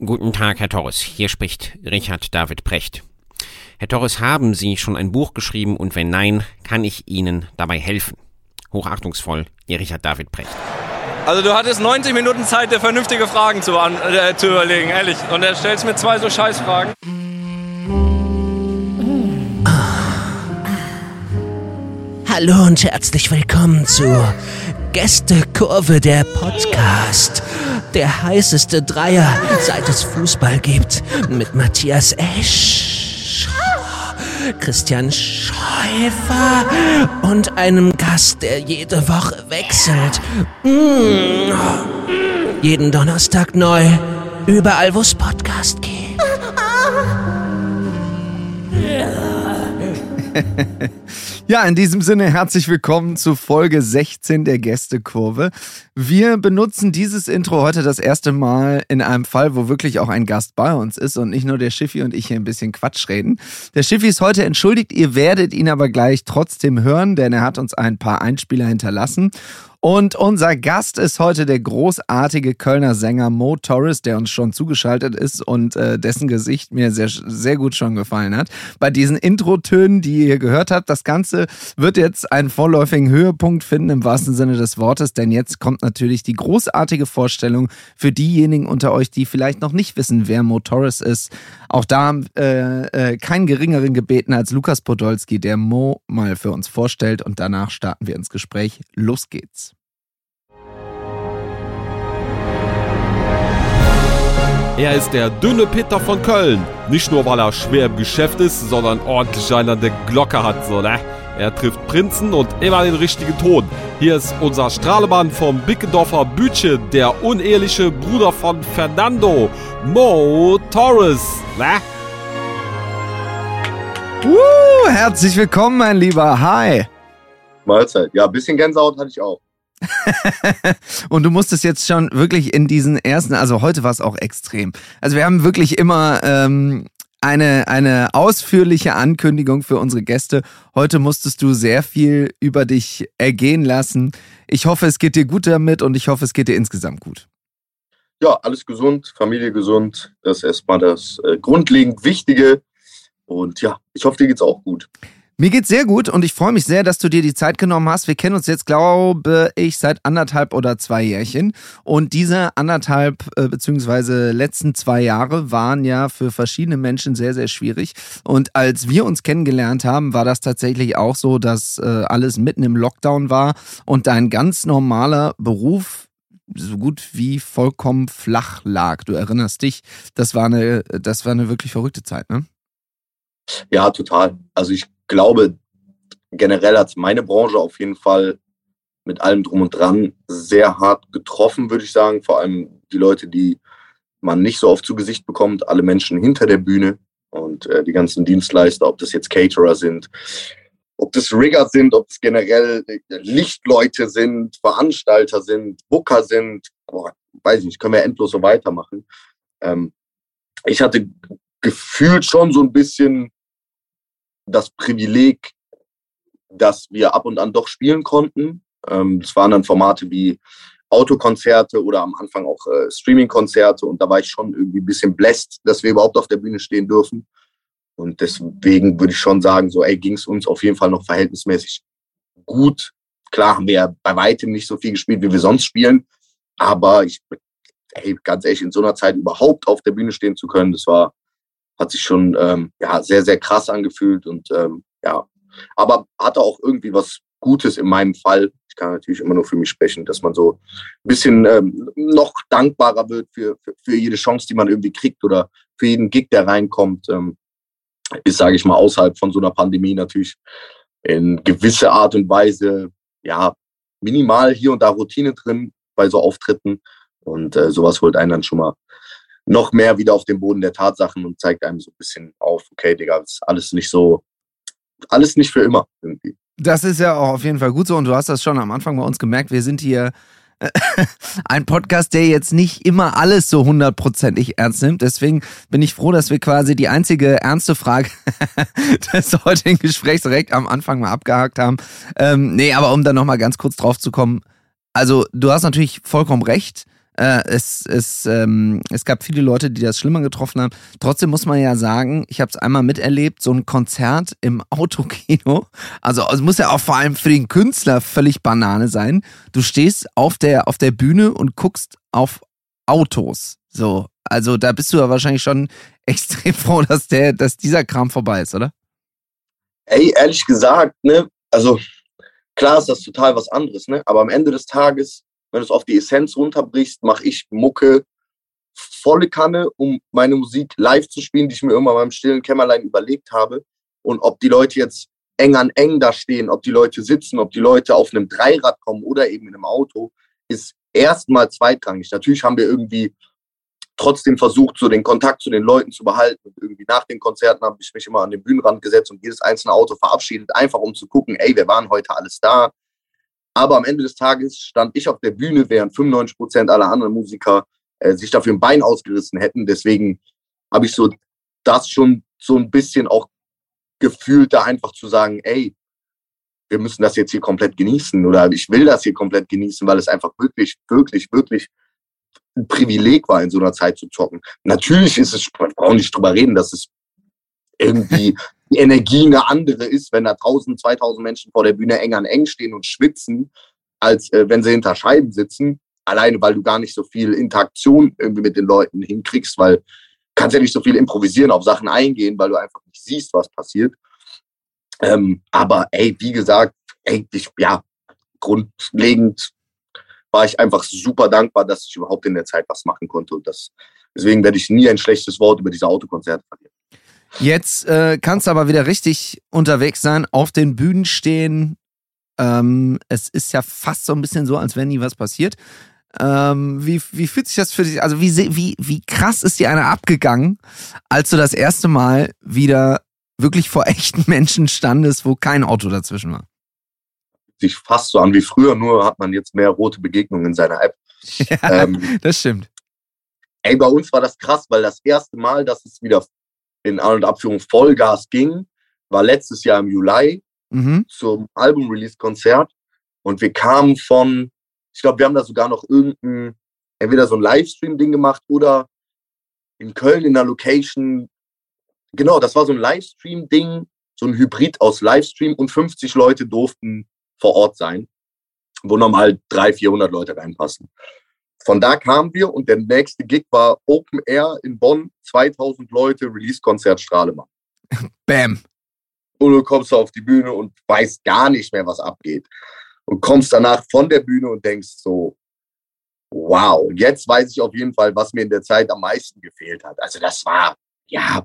Guten Tag, Herr Torres. Hier spricht Richard David Precht. Herr Torres, haben Sie schon ein Buch geschrieben und wenn nein, kann ich Ihnen dabei helfen? Hochachtungsvoll, Ihr Richard David Precht. Also du hattest 90 Minuten Zeit, dir vernünftige Fragen zu, äh, zu überlegen, ehrlich. Und er stellst mir zwei so Scheißfragen. Hallo und herzlich willkommen zur Gästekurve der Podcast. Der heißeste Dreier, seit es Fußball gibt. Mit Matthias Esch, Christian Schäufer und einem Gast, der jede Woche wechselt. Mm. Jeden Donnerstag neu. Überall, wo es Podcast gibt. Ja, in diesem Sinne herzlich willkommen zu Folge 16 der Gästekurve. Wir benutzen dieses Intro heute das erste Mal in einem Fall, wo wirklich auch ein Gast bei uns ist und nicht nur der Schiffi und ich hier ein bisschen Quatsch reden. Der Schiffi ist heute entschuldigt, ihr werdet ihn aber gleich trotzdem hören, denn er hat uns ein paar Einspieler hinterlassen. Und unser Gast ist heute der großartige Kölner Sänger Mo Torres, der uns schon zugeschaltet ist und äh, dessen Gesicht mir sehr, sehr gut schon gefallen hat. Bei diesen Intro-Tönen, die ihr gehört habt, das Ganze wird jetzt einen vorläufigen Höhepunkt finden im wahrsten Sinne des Wortes, denn jetzt kommt natürlich die großartige Vorstellung für diejenigen unter euch, die vielleicht noch nicht wissen, wer Mo Torres ist. Auch da äh, äh, keinen geringeren gebeten als Lukas Podolski, der Mo mal für uns vorstellt und danach starten wir ins Gespräch. Los geht's. Er ist der dünne Peter von Köln. Nicht nur, weil er schwer im Geschäft ist, sondern ordentlich einer der Glocke hat, so, ne? Er trifft Prinzen und immer den richtigen Ton. Hier ist unser Strahlemann vom Bickendorfer Bütche, der uneheliche Bruder von Fernando, Mo Torres, ne? Uh, herzlich willkommen, mein Lieber. Hi. Mahlzeit. Ja, ein bisschen Gänsehaut hatte ich auch. und du musstest jetzt schon wirklich in diesen ersten, also heute war es auch extrem. Also wir haben wirklich immer ähm, eine, eine ausführliche Ankündigung für unsere Gäste. Heute musstest du sehr viel über dich ergehen lassen. Ich hoffe, es geht dir gut damit und ich hoffe, es geht dir insgesamt gut. Ja, alles gesund, Familie gesund. Das ist erstmal das äh, grundlegend Wichtige. Und ja, ich hoffe, dir geht's auch gut. Mir geht's sehr gut und ich freue mich sehr, dass du dir die Zeit genommen hast. Wir kennen uns jetzt, glaube ich, seit anderthalb oder zwei Jährchen. Und diese anderthalb äh, beziehungsweise letzten zwei Jahre waren ja für verschiedene Menschen sehr, sehr schwierig. Und als wir uns kennengelernt haben, war das tatsächlich auch so, dass äh, alles mitten im Lockdown war und dein ganz normaler Beruf so gut wie vollkommen flach lag. Du erinnerst dich, das war eine, das war eine wirklich verrückte Zeit, ne? Ja, total. Also ich glaube, generell hat meine Branche auf jeden Fall mit allem drum und dran sehr hart getroffen, würde ich sagen. Vor allem die Leute, die man nicht so oft zu Gesicht bekommt, alle Menschen hinter der Bühne und äh, die ganzen Dienstleister, ob das jetzt Caterer sind, ob das Rigger sind, ob es generell äh, Lichtleute sind, Veranstalter sind, Booker sind, boah, weiß ich nicht, können wir endlos so weitermachen. Ähm, ich hatte gefühlt schon so ein bisschen das Privileg, dass wir ab und an doch spielen konnten. Ähm, das waren dann Formate wie Autokonzerte oder am Anfang auch äh, Streamingkonzerte und da war ich schon irgendwie ein bisschen bläst, dass wir überhaupt auf der Bühne stehen dürfen. Und deswegen würde ich schon sagen, so, ey, ging es uns auf jeden Fall noch verhältnismäßig gut. Klar haben wir ja bei weitem nicht so viel gespielt, wie wir sonst spielen. Aber ich, ey, ganz ehrlich, in so einer Zeit überhaupt auf der Bühne stehen zu können, das war, hat sich schon ähm, ja, sehr, sehr krass angefühlt und ähm, ja, aber hatte auch irgendwie was Gutes in meinem Fall. Ich kann natürlich immer nur für mich sprechen, dass man so ein bisschen ähm, noch dankbarer wird für, für, für, jede Chance, die man irgendwie kriegt oder für jeden Gig, der reinkommt. Ähm, ist, sage ich mal, außerhalb von so einer Pandemie natürlich in gewisser Art und Weise, ja, minimal hier und da Routine drin bei so Auftritten. Und äh, sowas holt einen dann schon mal noch mehr wieder auf den Boden der Tatsachen und zeigt einem so ein bisschen auf, okay, Digga, ist alles nicht so, alles nicht für immer irgendwie. Das ist ja auch auf jeden Fall gut so und du hast das schon am Anfang bei uns gemerkt, wir sind hier ein Podcast, der jetzt nicht immer alles so hundertprozentig ernst nimmt. Deswegen bin ich froh, dass wir quasi die einzige ernste Frage des heutigen Gesprächs direkt am Anfang mal abgehakt haben. Ähm, nee, aber um da nochmal ganz kurz drauf zu kommen. Also, du hast natürlich vollkommen recht Äh, es, es, ähm, es gab viele Leute, die das schlimmer getroffen haben. Trotzdem muss man ja sagen, ich habe es einmal miterlebt, so ein Konzert im Autokino. Also es muss ja auch vor allem für den Künstler völlig Banane sein. Du stehst auf der, auf der Bühne und guckst auf Autos. So, also da bist du ja wahrscheinlich schon extrem froh, dass der, dass dieser Kram vorbei ist, oder? Ey, ehrlich gesagt, ne, also klar ist das total was anderes, ne? Aber am Ende des Tages, wenn du es auf die Essenz runterbrichst, mache ich Mucke volle Kanne, um meine Musik live zu spielen, die ich mir irgendwann beim stillen Kämmerlein überlegt habe. Und ob die Leute jetzt eng an eng da stehen, ob die Leute sitzen, ob die Leute auf einem Dreirad kommen oder eben in einem Auto, ist erstmal zweitrangig. Natürlich haben wir irgendwie trotzdem versucht, so den Kontakt zu den Leuten zu behalten. Und irgendwie nach den Konzerten habe ich mich immer an den Bühnenrand gesetzt und jedes einzelne Auto verabschiedet, einfach um zu gucken, ey, wir waren heute alles da. Aber am Ende des Tages stand ich auf der Bühne, während 95 Prozent aller anderen Musiker äh, sich dafür ein Bein ausgerissen hätten. Deswegen habe ich so das schon so ein bisschen auch gefühlt, da einfach zu sagen, ey, wir müssen das jetzt hier komplett genießen oder ich will das hier komplett genießen, weil es einfach wirklich, wirklich, wirklich ein Privileg war, in so einer Zeit zu zocken. Natürlich ist es, man braucht nicht drüber reden, dass es irgendwie die Energie eine andere ist, wenn da 1000, 2000 Menschen vor der Bühne eng an eng stehen und schwitzen, als äh, wenn sie hinter Scheiben sitzen. Alleine, weil du gar nicht so viel Interaktion irgendwie mit den Leuten hinkriegst, weil du kannst ja nicht so viel improvisieren, auf Sachen eingehen, weil du einfach nicht siehst, was passiert. Ähm, aber ey, wie gesagt, ey, ich, ja, grundlegend war ich einfach super dankbar, dass ich überhaupt in der Zeit was machen konnte. Und das, deswegen werde ich nie ein schlechtes Wort über diese Autokonzerte verlieren. Jetzt äh, kannst du aber wieder richtig unterwegs sein, auf den Bühnen stehen. Ähm, es ist ja fast so ein bisschen so, als wenn nie was passiert. Ähm, wie, wie fühlt sich das für dich? Also, wie, wie, wie krass ist dir einer abgegangen, als du das erste Mal wieder wirklich vor echten Menschen standest, wo kein Auto dazwischen war? sich fast so an wie früher, nur hat man jetzt mehr rote Begegnungen in seiner App. Ja, ähm, das stimmt. Ey, bei uns war das krass, weil das erste Mal, dass es wieder in An- und Abführung Vollgas ging, war letztes Jahr im Juli mhm. zum Album-Release-Konzert. Und wir kamen von, ich glaube, wir haben da sogar noch irgendein, entweder so ein Livestream-Ding gemacht oder in Köln in der Location. Genau, das war so ein Livestream-Ding, so ein Hybrid aus Livestream und 50 Leute durften vor Ort sein, wo normal 300, 400 Leute reinpassen. Von da kamen wir und der nächste Gig war Open Air in Bonn, 2000 Leute, Release-Konzert Strahlemann. Bam. Und du kommst auf die Bühne und weißt gar nicht mehr, was abgeht. Und kommst danach von der Bühne und denkst so, wow, jetzt weiß ich auf jeden Fall, was mir in der Zeit am meisten gefehlt hat. Also das war, ja,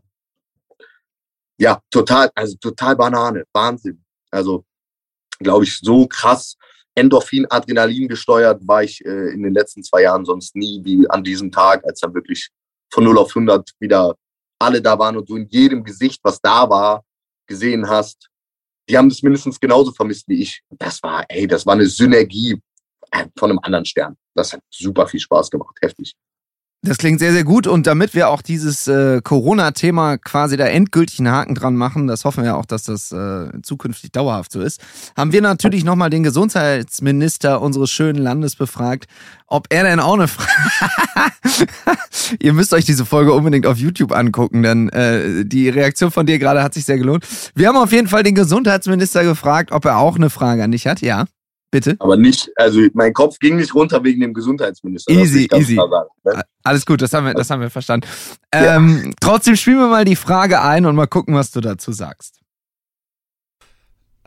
ja, total, also total Banane, Wahnsinn. Also glaube ich, so krass Endorphin, Adrenalin gesteuert war ich äh, in den letzten zwei Jahren sonst nie wie an diesem Tag, als dann wirklich von 0 auf 100 wieder alle da waren und du in jedem Gesicht, was da war, gesehen hast. Die haben das mindestens genauso vermisst wie ich. Das war, ey, das war eine Synergie äh, von einem anderen Stern. Das hat super viel Spaß gemacht, heftig. Das klingt sehr, sehr gut. Und damit wir auch dieses äh, Corona-Thema quasi da endgültig einen Haken dran machen, das hoffen wir auch, dass das äh, zukünftig dauerhaft so ist, haben wir natürlich nochmal den Gesundheitsminister unseres schönen Landes befragt, ob er denn auch eine Frage. Ihr müsst euch diese Folge unbedingt auf YouTube angucken, denn äh, die Reaktion von dir gerade hat sich sehr gelohnt. Wir haben auf jeden Fall den Gesundheitsminister gefragt, ob er auch eine Frage an dich hat. Ja. Bitte? Aber nicht, also mein Kopf ging nicht runter wegen dem Gesundheitsminister. Easy, easy. Sagen, ne? Alles gut, das haben wir, das haben wir verstanden. Ja. Ähm, trotzdem spielen wir mal die Frage ein und mal gucken, was du dazu sagst.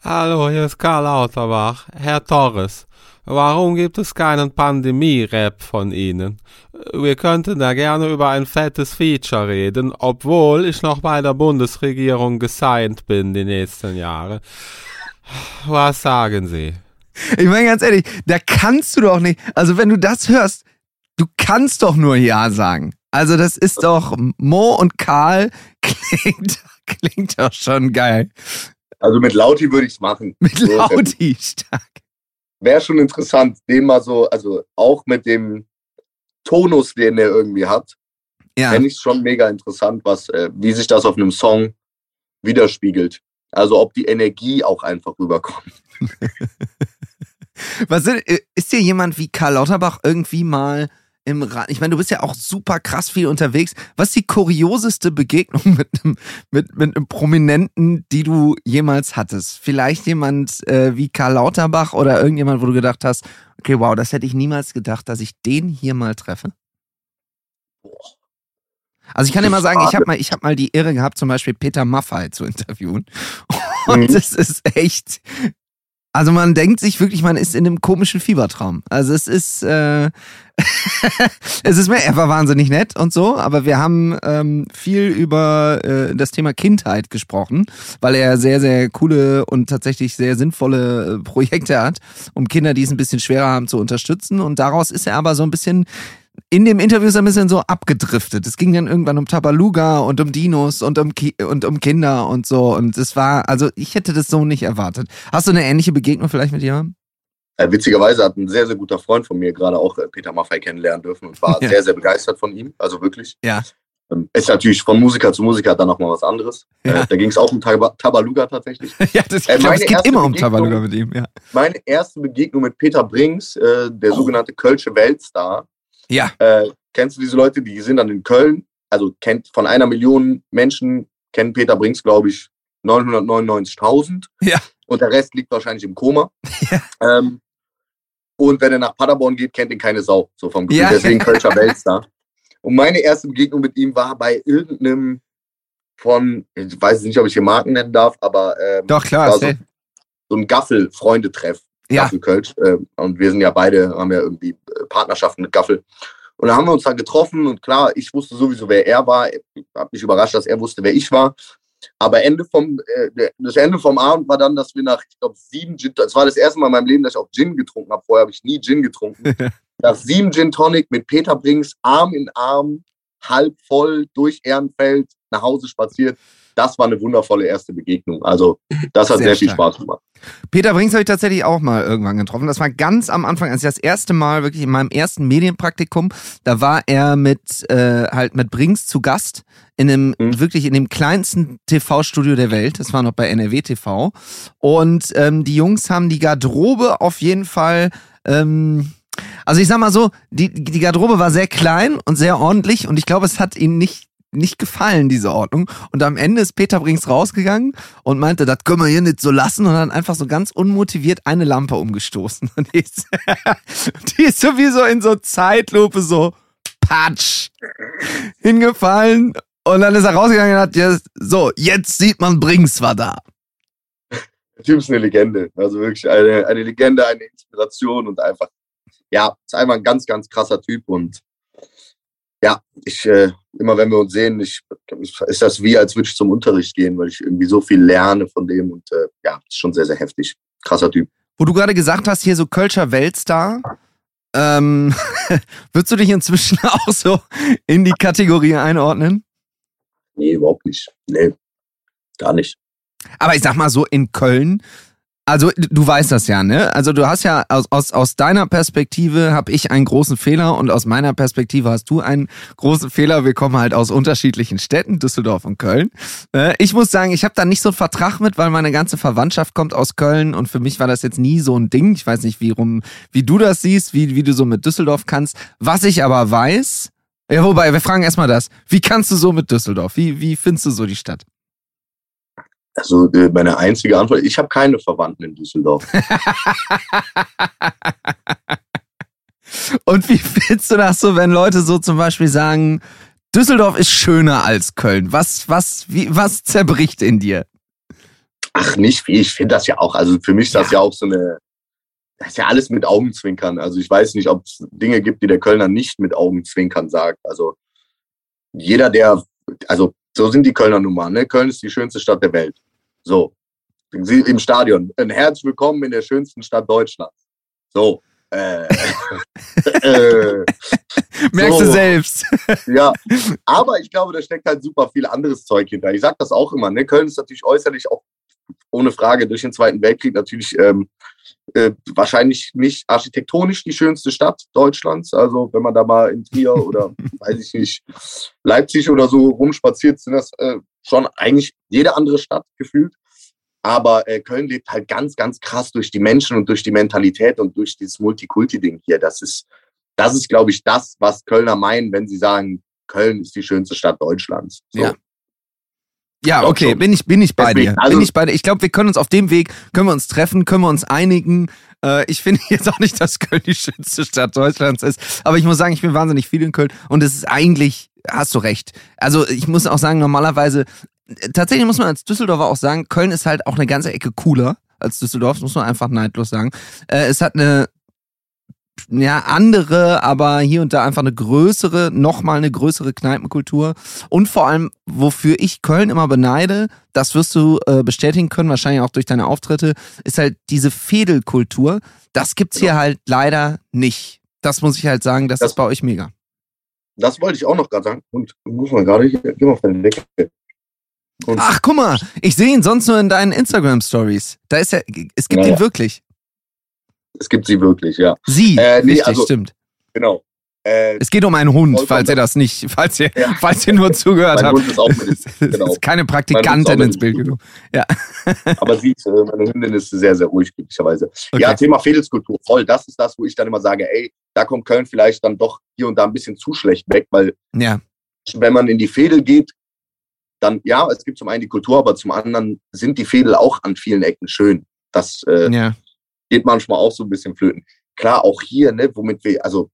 Hallo, hier ist Karl Lauterbach. Herr Torres, warum gibt es keinen Pandemie-Rap von Ihnen? Wir könnten da gerne über ein fettes Feature reden, obwohl ich noch bei der Bundesregierung gesigned bin die nächsten Jahre. Was sagen Sie? Ich meine ganz ehrlich, da kannst du doch nicht, also wenn du das hörst, du kannst doch nur Ja sagen. Also das ist doch, Mo und Karl klingt, klingt doch schon geil. Also mit Lauti würde ich es machen. Mit so Lauti, stark. Wäre schon interessant, den mal so, also auch mit dem Tonus, den er irgendwie hat, ja. fände ich es schon mega interessant, was, äh, wie sich das auf einem Song widerspiegelt. Also ob die Energie auch einfach rüberkommt. Was sind, äh, ist dir jemand wie Karl Lauterbach irgendwie mal im Rad. Ich meine, du bist ja auch super krass viel unterwegs. Was ist die kurioseste Begegnung mit einem, mit, mit einem Prominenten, die du jemals hattest? Vielleicht jemand äh, wie Karl Lauterbach oder irgendjemand, wo du gedacht hast, okay, wow, das hätte ich niemals gedacht, dass ich den hier mal treffe? Also ich kann dir mal sagen, ich habe mal, ich hab mal die Irre gehabt, zum Beispiel Peter Maffay zu interviewen. Und es mhm. ist echt, also man denkt sich wirklich, man ist in einem komischen Fiebertraum. Also es ist, äh, es ist mir, er war wahnsinnig nett und so, aber wir haben ähm, viel über äh, das Thema Kindheit gesprochen, weil er sehr, sehr coole und tatsächlich sehr sinnvolle äh, Projekte hat, um Kinder, die es ein bisschen schwerer haben, zu unterstützen. Und daraus ist er aber so ein bisschen in dem Interview ist er ein bisschen so abgedriftet. Es ging dann irgendwann um Tabaluga und um Dinos und um, Ki und um Kinder und so. Und es war, also ich hätte das so nicht erwartet. Hast du eine ähnliche Begegnung vielleicht mit jemandem? Äh, witzigerweise hat ein sehr, sehr guter Freund von mir gerade auch äh, Peter Maffei kennenlernen dürfen und war ja. sehr, sehr begeistert von ihm. Also wirklich. Ja. Ähm, ist natürlich von Musiker zu Musiker dann nochmal was anderes. Ja. Äh, da ging es auch um Tab Tabaluga tatsächlich. ja, das, äh, glaub, es geht immer um Tabaluga mit ihm. Ja. Meine erste Begegnung mit Peter Brings, der oh. sogenannte Kölsche Weltstar, ja. Äh, kennst du diese Leute, die sind dann in Köln, also kennt von einer Million Menschen, kennen Peter Brinks, glaube ich, 999.000. Ja. Und der Rest liegt wahrscheinlich im Koma. Ja. Ähm, und wenn er nach Paderborn geht, kennt ihn keine Sau. So vom Gefühl. Ja. Deswegen Kölscher Weltstar. Und meine erste Begegnung mit ihm war bei irgendeinem von, ich weiß nicht, ob ich hier Marken nennen darf, aber ähm, doch klar, so, so, ein Gaffel-Freundetreff ja. Gaffel Kölsch. Äh, und wir sind ja beide, haben ja irgendwie äh, Partnerschaften mit Gaffel. Und da haben wir uns da getroffen und klar, ich wusste sowieso, wer er war. Ich habe mich überrascht, dass er wusste, wer ich war. Aber Ende vom, äh, das Ende vom Abend war dann, dass wir nach, ich glaube, sieben Gin, das war das erste Mal in meinem Leben, dass ich auch Gin getrunken habe. Vorher habe ich nie Gin getrunken. nach sieben Gin Tonic mit Peter Brinks, Arm in Arm, halb voll durch Ehrenfeld nach Hause spaziert das war eine wundervolle erste Begegnung. Also das hat sehr, sehr viel Spaß gemacht. Peter Brinks habe ich tatsächlich auch mal irgendwann getroffen. Das war ganz am Anfang, als ich das erste Mal wirklich in meinem ersten Medienpraktikum, da war er mit äh, halt mit Brinks zu Gast in einem mhm. wirklich in dem kleinsten TV-Studio der Welt. Das war noch bei NRW TV. Und ähm, die Jungs haben die Garderobe auf jeden Fall ähm, also ich sag mal so, die, die Garderobe war sehr klein und sehr ordentlich und ich glaube, es hat ihnen nicht nicht gefallen, diese Ordnung. Und am Ende ist Peter Brings rausgegangen und meinte, das können wir hier nicht so lassen und dann einfach so ganz unmotiviert eine Lampe umgestoßen. Und die ist, die ist sowieso in so Zeitlupe so patsch hingefallen. Und dann ist er rausgegangen und hat jetzt, so, jetzt sieht man Brings war da. Der Typ ist eine Legende. Also wirklich eine, eine Legende, eine Inspiration und einfach, ja, ist einfach ein ganz, ganz krasser Typ und ja, ich, äh, immer wenn wir uns sehen, ich, ist das wie, als würde ich zum Unterricht gehen, weil ich irgendwie so viel lerne von dem und äh, ja, ist schon sehr, sehr heftig. Krasser Typ. Wo du gerade gesagt hast, hier so Kölscher Weltstar, ähm, würdest du dich inzwischen auch so in die Kategorie einordnen? Nee, überhaupt nicht. Nee, gar nicht. Aber ich sag mal so, in Köln also du weißt das ja, ne? Also du hast ja aus, aus, aus deiner Perspektive habe ich einen großen Fehler und aus meiner Perspektive hast du einen großen Fehler. Wir kommen halt aus unterschiedlichen Städten, Düsseldorf und Köln. Äh, ich muss sagen, ich habe da nicht so einen Vertrag mit, weil meine ganze Verwandtschaft kommt aus Köln und für mich war das jetzt nie so ein Ding. Ich weiß nicht, wie, rum, wie du das siehst, wie, wie du so mit Düsseldorf kannst. Was ich aber weiß, ja, wobei, wir fragen erstmal das. Wie kannst du so mit Düsseldorf? Wie, wie findest du so die Stadt? Also äh, meine einzige Antwort, ich habe keine Verwandten in Düsseldorf. Und wie findest du das so, wenn Leute so zum Beispiel sagen, Düsseldorf ist schöner als Köln? Was, was, wie, was zerbricht in dir? Ach, nicht viel. Ich finde das ja auch. Also für mich ist das ja. ja auch so eine, das ist ja alles mit Augenzwinkern. Also ich weiß nicht, ob es Dinge gibt, die der Kölner nicht mit Augenzwinkern sagt. Also jeder, der, also so sind die Kölner Nummern. Ne? Köln ist die schönste Stadt der Welt. So, Sie im Stadion. Ein herzlich willkommen in der schönsten Stadt Deutschlands. So. Äh, äh, Merkst so. du selbst. ja, aber ich glaube, da steckt halt super viel anderes Zeug hinter. Ich sage das auch immer. Ne? Köln ist natürlich äußerlich auch ohne Frage durch den Zweiten Weltkrieg natürlich ähm, äh, wahrscheinlich nicht architektonisch die schönste Stadt Deutschlands. Also wenn man da mal in Trier oder weiß ich nicht, Leipzig oder so rumspaziert, sind das äh, schon eigentlich jede andere Stadt gefühlt. Aber äh, Köln lebt halt ganz, ganz krass durch die Menschen und durch die Mentalität und durch dieses Multikulti-Ding hier. Das ist, das ist, glaube ich, das, was Kölner meinen, wenn sie sagen, Köln ist die schönste Stadt Deutschlands. So. Ja. Ja, okay, bin ich, bin ich bei Deswegen, dir. also- bin ich bei dir. Ich glaube, wir können uns auf dem Weg, können wir uns treffen, können wir uns einigen. Äh, ich finde jetzt auch nicht, dass Köln die schönste Stadt Deutschlands ist. Aber ich muss sagen, ich bin wahnsinnig viel in Köln und es ist eigentlich, hast du recht. Also ich muss auch sagen, normalerweise, äh, tatsächlich muss man als Düsseldorfer auch sagen, Köln ist halt auch eine ganze Ecke cooler als Düsseldorf, das muss man einfach neidlos sagen. Äh, es hat eine ja, andere, aber hier und da einfach eine größere, nochmal eine größere Kneipenkultur. Und vor allem, wofür ich Köln immer beneide, das wirst du äh, bestätigen können, wahrscheinlich auch durch deine Auftritte, ist halt diese Fädelkultur. Das gibt's hier halt leider nicht. Das muss ich halt sagen, das, Das- ist bei euch mega. Das wollte ich auch noch gerade sagen. Und muss man gerade hier, geh mal auf deine Decke. Ach, guck mal, ich sehe ihn sonst nur in deinen Instagram-Stories. Da ist er, es gibt Ja, ihn ja. wirklich. Es gibt sie wirklich, ja. Sie, Äh, nee, richtig, also- stimmt. Genau. Äh, Es geht um einen Hund, falls ihr das nicht, falls ihr, Ja. falls ihr nur zugehört mein habt. Hund ist auch mit, Es genau. ist keine Praktikantin ist ins Bild genommen. aber sie äh, meine Hündin ist sehr, sehr ruhig, glücklicherweise. Okay. Ja, Thema Fädelskultur, voll. Das ist das, wo ich dann immer sage, ey, da kommt Köln vielleicht dann doch hier und da ein bisschen zu schlecht weg, weil Ja, wenn man in die Fädel geht, dann, ja, es gibt zum einen die Kultur, aber zum anderen sind die Fädel auch an vielen Ecken schön. Das äh, ja. Geht manchmal auch so ein bisschen flöten. Klar, auch hier, ne, womit wir, also,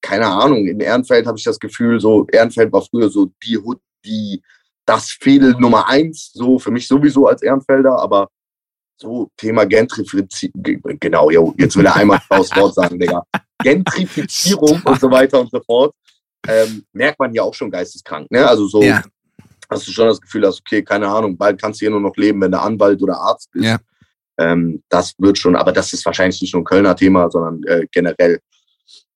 keine Ahnung, in Ehrenfeld habe ich das Gefühl, so, Ehrenfeld war früher so die Hut, die, das Fädel Nummer eins, so, für mich sowieso als Ehrenfelder, aber so, Thema Gentrifizierung, genau, jo, jetzt will er einmal das Wort sagen, Digga. Gentrifizierung und so weiter und so fort, ähm, merkt man ja auch schon geisteskrank, ne, also so, Ja, hast du schon das Gefühl hast, okay, keine Ahnung, bald kannst du hier nur noch leben, wenn du Anwalt oder Arzt bist. Ja. Ähm, das wird schon, aber das ist wahrscheinlich nicht nur ein Kölner Thema, sondern äh, generell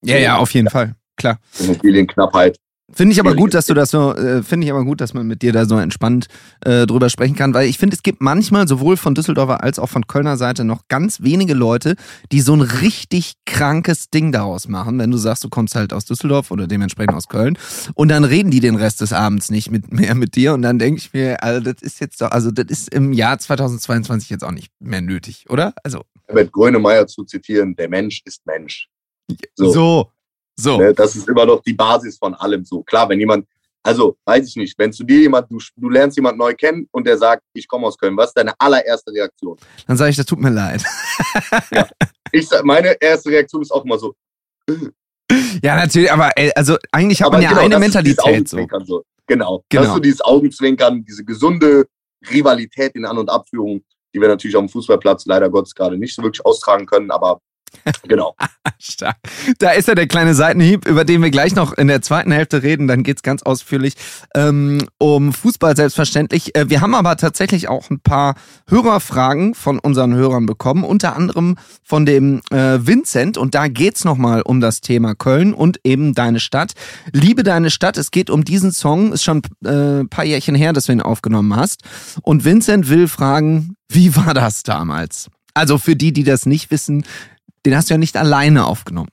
ja, ja, auf jeden Fall. Klar. Immobilienknappheit. Finde ich aber gut, dass du das so, äh, finde ich aber gut, dass man mit dir da so entspannt äh, drüber sprechen kann, weil ich finde, es gibt manchmal sowohl von Düsseldorfer als auch von Kölner Seite noch ganz wenige Leute, die so ein richtig krankes Ding daraus machen, wenn du sagst, du kommst halt aus Düsseldorf oder dementsprechend aus Köln und dann reden die den Rest des Abends nicht mit, mehr mit dir und dann denke ich mir, also das ist jetzt doch, also das ist im Jahr 2022 jetzt auch nicht mehr nötig, oder? Also Herbert Grönemeyer zu zitieren, der Mensch ist Mensch. so, So. So. Ne, das ist immer noch die Basis von allem so. Klar, wenn jemand, also weiß ich nicht, wenn zu dir jemand, du, du lernst jemand neu kennen und der sagt, ich komme aus Köln, was ist deine allererste Reaktion? Dann sage ich, das tut mir leid. Ich sag, meine erste Reaktion ist auch immer so, Ja, natürlich, aber ey, also eigentlich hat aber man ja genau, eine Mentalität so. So. Genau. Genau. Ist so dieses Augenzwinkern, diese gesunde Rivalität in An- und Abführung, die wir natürlich auf dem Fußballplatz leider Gottes gerade nicht so wirklich austragen können, aber genau. Stark. Da ist ja der kleine Seitenhieb, über den wir gleich noch in der zweiten Hälfte reden. Dann geht's ganz ausführlich ähm, um Fußball selbstverständlich. Äh, wir haben aber tatsächlich auch ein paar Hörerfragen von unseren Hörern bekommen, unter anderem von dem äh, Vincent. Und da geht's nochmal um das Thema Köln und eben deine Stadt. Liebe deine Stadt, es geht um diesen Song. Ist schon äh, paar Jährchen her, dass du ihn aufgenommen hast. Und Vincent will fragen, wie war das damals? Also für die, die das nicht wissen, den hast du ja nicht alleine aufgenommen.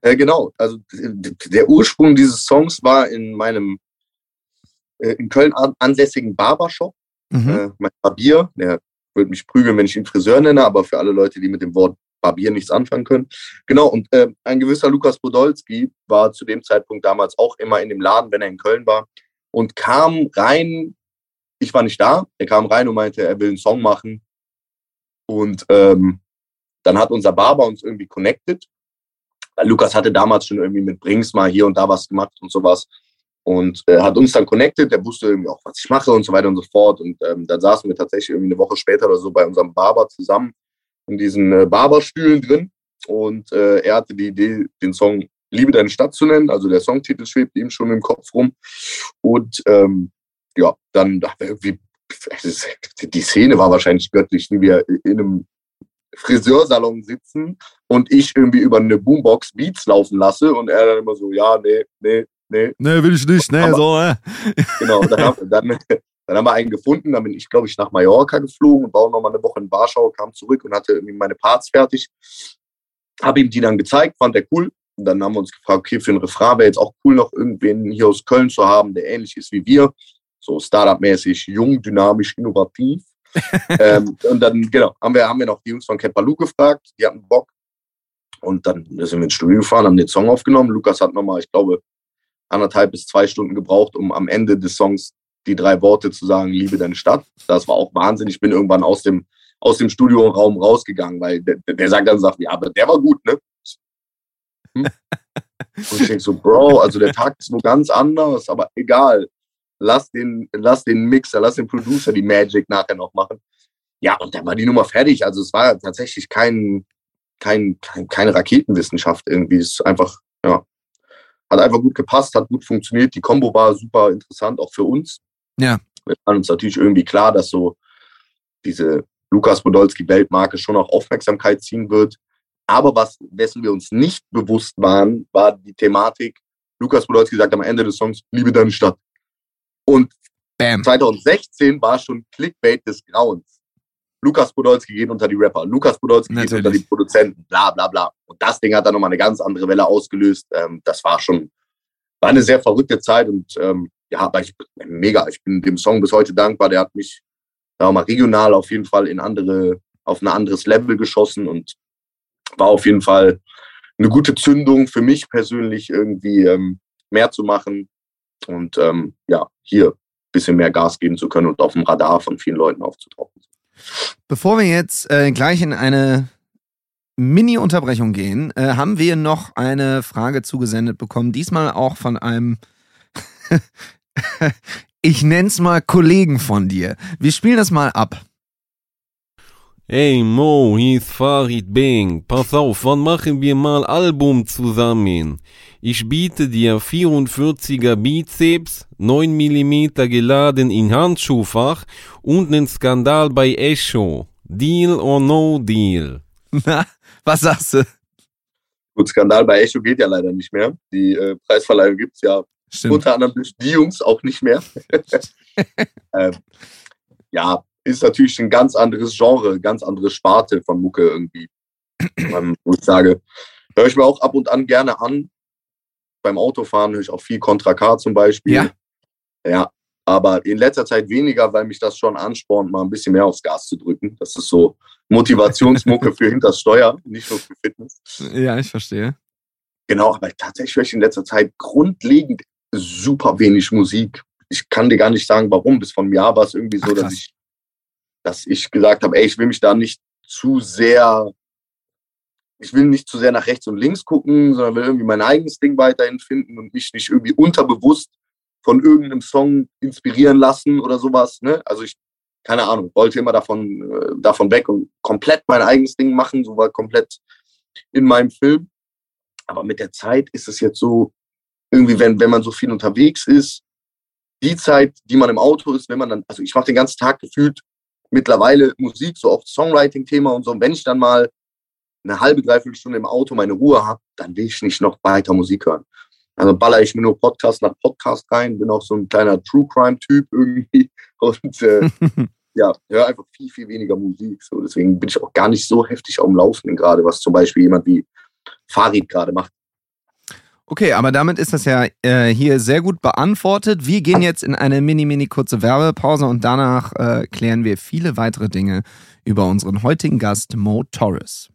Äh, genau, also der Ursprung dieses Songs war in meinem äh, in Köln an- ansässigen Barbershop. Mhm. Äh, mein Barbier, der wird mich prügeln, wenn ich ihn Friseur nenne, aber für alle Leute, die mit dem Wort Barbier nichts anfangen können. Genau, und äh, ein gewisser Lukas Podolski war zu dem Zeitpunkt damals auch immer in dem Laden, wenn er in Köln war, und kam rein, ich war nicht da, er kam rein und meinte, er will einen Song machen. Und ähm, dann hat unser Barber uns irgendwie connected. Lukas hatte damals schon irgendwie mit Brings mal hier und da was gemacht und sowas. Und äh, hat uns dann connected, der wusste irgendwie auch, was ich mache und so weiter und so fort. Und ähm, dann saßen wir tatsächlich irgendwie eine Woche später oder so bei unserem Barber zusammen in diesen äh, Barberstühlen drin. Und äh, er hatte die Idee, den Song Liebe deine Stadt zu nennen. Also der Songtitel schwebt ihm schon im Kopf rum. Und ähm, ja, dann dachte wir irgendwie, die Szene war wahrscheinlich göttlich, wie wir in einem Friseursalon sitzen und ich irgendwie über eine Boombox Beats laufen lasse und er dann immer so, ja, nee, nee, nee, Nee, will ich nicht, nee, Aber- so, äh. genau. Dann, haben, dann, dann haben wir einen gefunden, dann bin ich, glaube ich, nach Mallorca geflogen und war auch noch mal eine Woche in Warschau, kam zurück und hatte irgendwie meine Parts fertig. Habe ihm die dann gezeigt, fand er cool. Und dann haben wir uns gefragt, okay, für ein Refrain wäre jetzt auch cool, noch irgendwen hier aus Köln zu haben, der ähnlich ist wie wir. So Startup-mäßig, jung, dynamisch, innovativ. Ähm, und dann, genau, haben wir, haben wir noch die Jungs von Kepalu gefragt, die hatten Bock. Und dann sind wir ins Studio gefahren, haben den Song aufgenommen. Lukas hat nochmal, ich glaube, anderthalb bis zwei Stunden gebraucht, um am Ende des Songs die drei Worte zu sagen, liebe deine Stadt. Das war auch Wahnsinn. Ich bin irgendwann aus dem, aus dem Studioraum rausgegangen, weil der, der sagt dann, sagt, ja, aber der war gut, ne? Hm? Und ich denke so, Bro, also der Tag ist wo ganz anders, aber egal. Lass den, lass den Mixer, lass den Producer die Magic nachher noch machen. Ja, und dann war die Nummer fertig. Also es war tatsächlich kein, kein, kein keine Raketenwissenschaft irgendwie. Es ist einfach, ja, hat einfach gut gepasst, hat gut funktioniert. Die Combo war super interessant, auch für uns. Ja. Wir waren uns natürlich irgendwie klar, dass so diese Lukas Podolski Weltmarke schon auch Aufmerksamkeit ziehen wird. Aber was, wessen wir uns nicht bewusst waren, war die Thematik, Lukas Podolski sagt am Ende des Songs, liebe deine Stadt. Und Bam. 2016 war schon Clickbait des Grauens. Lukas Podolski geht unter die Rapper, Lukas Podolski geht Natürlich. unter die Produzenten, bla bla bla. Und das Ding hat dann nochmal eine ganz andere Welle ausgelöst. Ähm, das war schon, war eine sehr verrückte Zeit und ähm, ja, aber ich mega. Ich bin dem Song bis heute dankbar. Der hat mich sagen mal regional auf jeden Fall in andere, auf ein anderes Level geschossen und war auf jeden Fall eine gute Zündung für mich persönlich irgendwie ähm, mehr zu machen und ähm, ja, hier ein bisschen mehr Gas geben zu können und auf dem Radar von vielen Leuten aufzutauchen. Bevor wir jetzt äh, gleich in eine Mini-Unterbrechung gehen, äh, haben wir noch eine Frage zugesendet bekommen. Diesmal auch von einem, ich nenn's mal Kollegen von dir. Wir spielen das mal ab. Hey Mo, hier ist Farid Bang. Pass auf, wann machen wir mal Album zusammen? Ich biete dir 44er Bizeps, 9 mm geladen in Handschuhfach und nen Skandal bei Echo. Deal or no deal? Na, was sagst du? Gut, Skandal bei Echo geht ja leider nicht mehr. Die äh, Preisverleihung gibt's ja Stimmt. unter anderem durch die Jungs auch nicht mehr. ähm, ja, ist natürlich ein ganz anderes Genre, ganz andere Sparte von Mucke irgendwie. ähm, wo ich sage, höre ich mir auch ab und an gerne an. Beim Autofahren höre ich auch viel Contra K zum Beispiel. Ja. Ja, aber in letzter Zeit weniger, weil mich das schon anspornt, mal ein bisschen mehr aufs Gas zu drücken. Das ist so Motivationsmucke für hinters Steuer, nicht nur für Fitness. Ja, ich verstehe. Genau, aber tatsächlich höre ich in letzter Zeit grundlegend super wenig Musik. Ich kann dir gar nicht sagen, warum. Bis vor einem Jahr war es irgendwie so, Ach, dass ich, dass ich gesagt habe, ey, ich will mich da nicht zu sehr, ich will nicht zu sehr nach rechts und links gucken, sondern will irgendwie mein eigenes Ding weiterhin finden und mich nicht irgendwie unterbewusst von irgendeinem Song inspirieren lassen oder sowas. Ne? Also ich, keine Ahnung, wollte immer davon, äh, davon weg und komplett mein eigenes Ding machen, so war komplett in meinem Film. Aber mit der Zeit ist es jetzt so, irgendwie, wenn, wenn man so viel unterwegs ist, die Zeit, die man im Auto ist, wenn man dann, also ich mache den ganzen Tag gefühlt mittlerweile Musik, so auch Songwriting-Thema und so. Und wenn ich dann mal eine halbe, dreiviertel Stunde im Auto meine Ruhe habe, dann will ich nicht noch weiter Musik hören. Also baller ich mir nur Podcast nach Podcast rein, bin auch so ein kleiner True Crime-Typ irgendwie und äh, ja, höre einfach viel, viel weniger Musik. So, deswegen bin ich auch gar nicht so heftig am Laufenden gerade, was zum Beispiel jemand wie Farid gerade macht. Okay, aber damit ist das ja äh, hier sehr gut beantwortet. Wir gehen jetzt in eine mini, mini kurze Werbepause und danach äh, klären wir viele weitere Dinge über unseren heutigen Gast Mo Torres.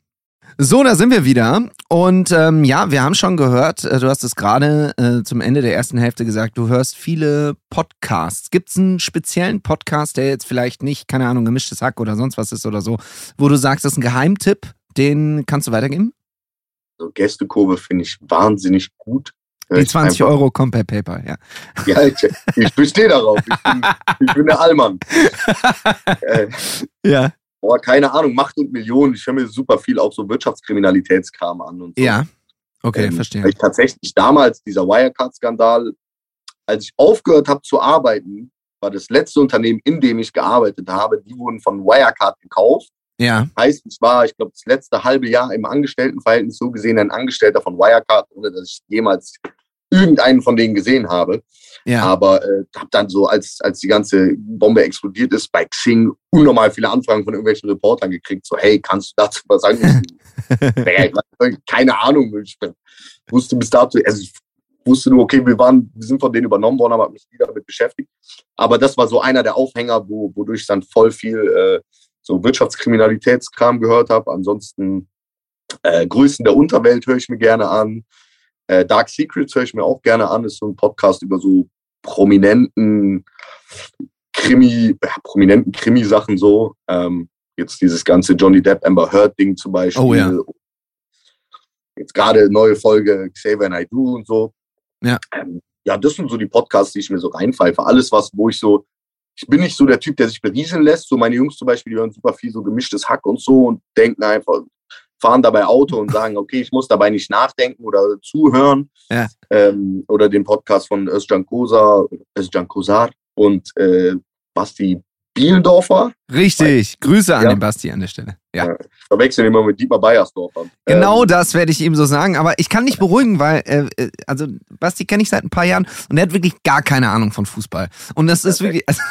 So, da sind wir wieder. Und ähm, ja, wir haben schon gehört, äh, du hast es gerade äh, zum Ende der ersten Hälfte gesagt, du hörst viele Podcasts. Gibt es einen speziellen Podcast, der jetzt vielleicht nicht, keine Ahnung, gemischtes Hack oder sonst was ist oder so, wo du sagst, das ist ein Geheimtipp, den kannst du weitergeben? So Gästekurve finde ich wahnsinnig gut. Die ich 20 einfach- Euro kommen per PayPal, ja. Ja, ich, ich bestehe darauf. Ich bin, ich bin der Allmann. äh, Ja. boah, keine Ahnung, Macht und Millionen. Ich höre mir super viel auch so Wirtschaftskriminalitätskram an und so. Ja. Okay, Ähm, verstehe. Weil ich tatsächlich damals, dieser Wirecard-Skandal, als ich aufgehört habe zu arbeiten, war das letzte Unternehmen, in dem ich gearbeitet habe, die wurden von Wirecard gekauft. Ja. Heißt, ich war, ich glaube, das letzte halbe Jahr im Angestelltenverhältnis so gesehen ein Angestellter von Wirecard, ohne dass ich jemals irgendeinen von denen gesehen habe. Ja. Aber äh, habe dann so, als, als die ganze Bombe explodiert ist, bei Xing unnormal viele Anfragen von irgendwelchen Reportern gekriegt. So, hey, kannst du dazu was sagen? Keine Ahnung. Ich wusste bis dato, also ich wusste nur, okay, wir waren, wir sind von denen übernommen worden, aber hab mich nie damit beschäftigt. Aber das war so einer der Aufhänger, wo, wodurch ich dann voll viel äh, so Wirtschaftskriminalitätskram gehört habe. Ansonsten, Äh, Größen der Unterwelt höre ich mir gerne an. Äh, Dark Secrets höre ich mir auch gerne an. Ist so ein Podcast über so prominenten Krimi, ja, prominenten Krimi-Sachen so. Ähm, jetzt dieses ganze Johnny Depp Amber Heard Ding zum Beispiel. Oh ja. Jetzt gerade neue Folge Xavier Naidoo und so. Ja. Ähm, ja, das sind so die Podcasts, die ich mir so reinpfeife. Alles, was, wo ich so, ich bin nicht so der Typ, der sich berieseln lässt. So meine Jungs zum Beispiel, die hören super viel so gemischtes Hack und so und denken einfach, fahren dabei Auto und sagen, okay, ich muss dabei nicht nachdenken oder zuhören. Ja. Ähm, oder den Podcast von Özcan Kosa, Özcan Kosar und äh, Basti Bielendorfer. Richtig. Grüße an Ja. den Basti an der Stelle. Ja. Ja. Ich verwechsel ihn immer mit Dietmar Beiersdorfer. Genau Ähm, das werde ich ihm so sagen, aber ich kann nicht beruhigen, weil, äh, äh, also Basti kenne ich seit ein paar Jahren und er hat wirklich gar keine Ahnung von Fußball. Und das ist wirklich, also,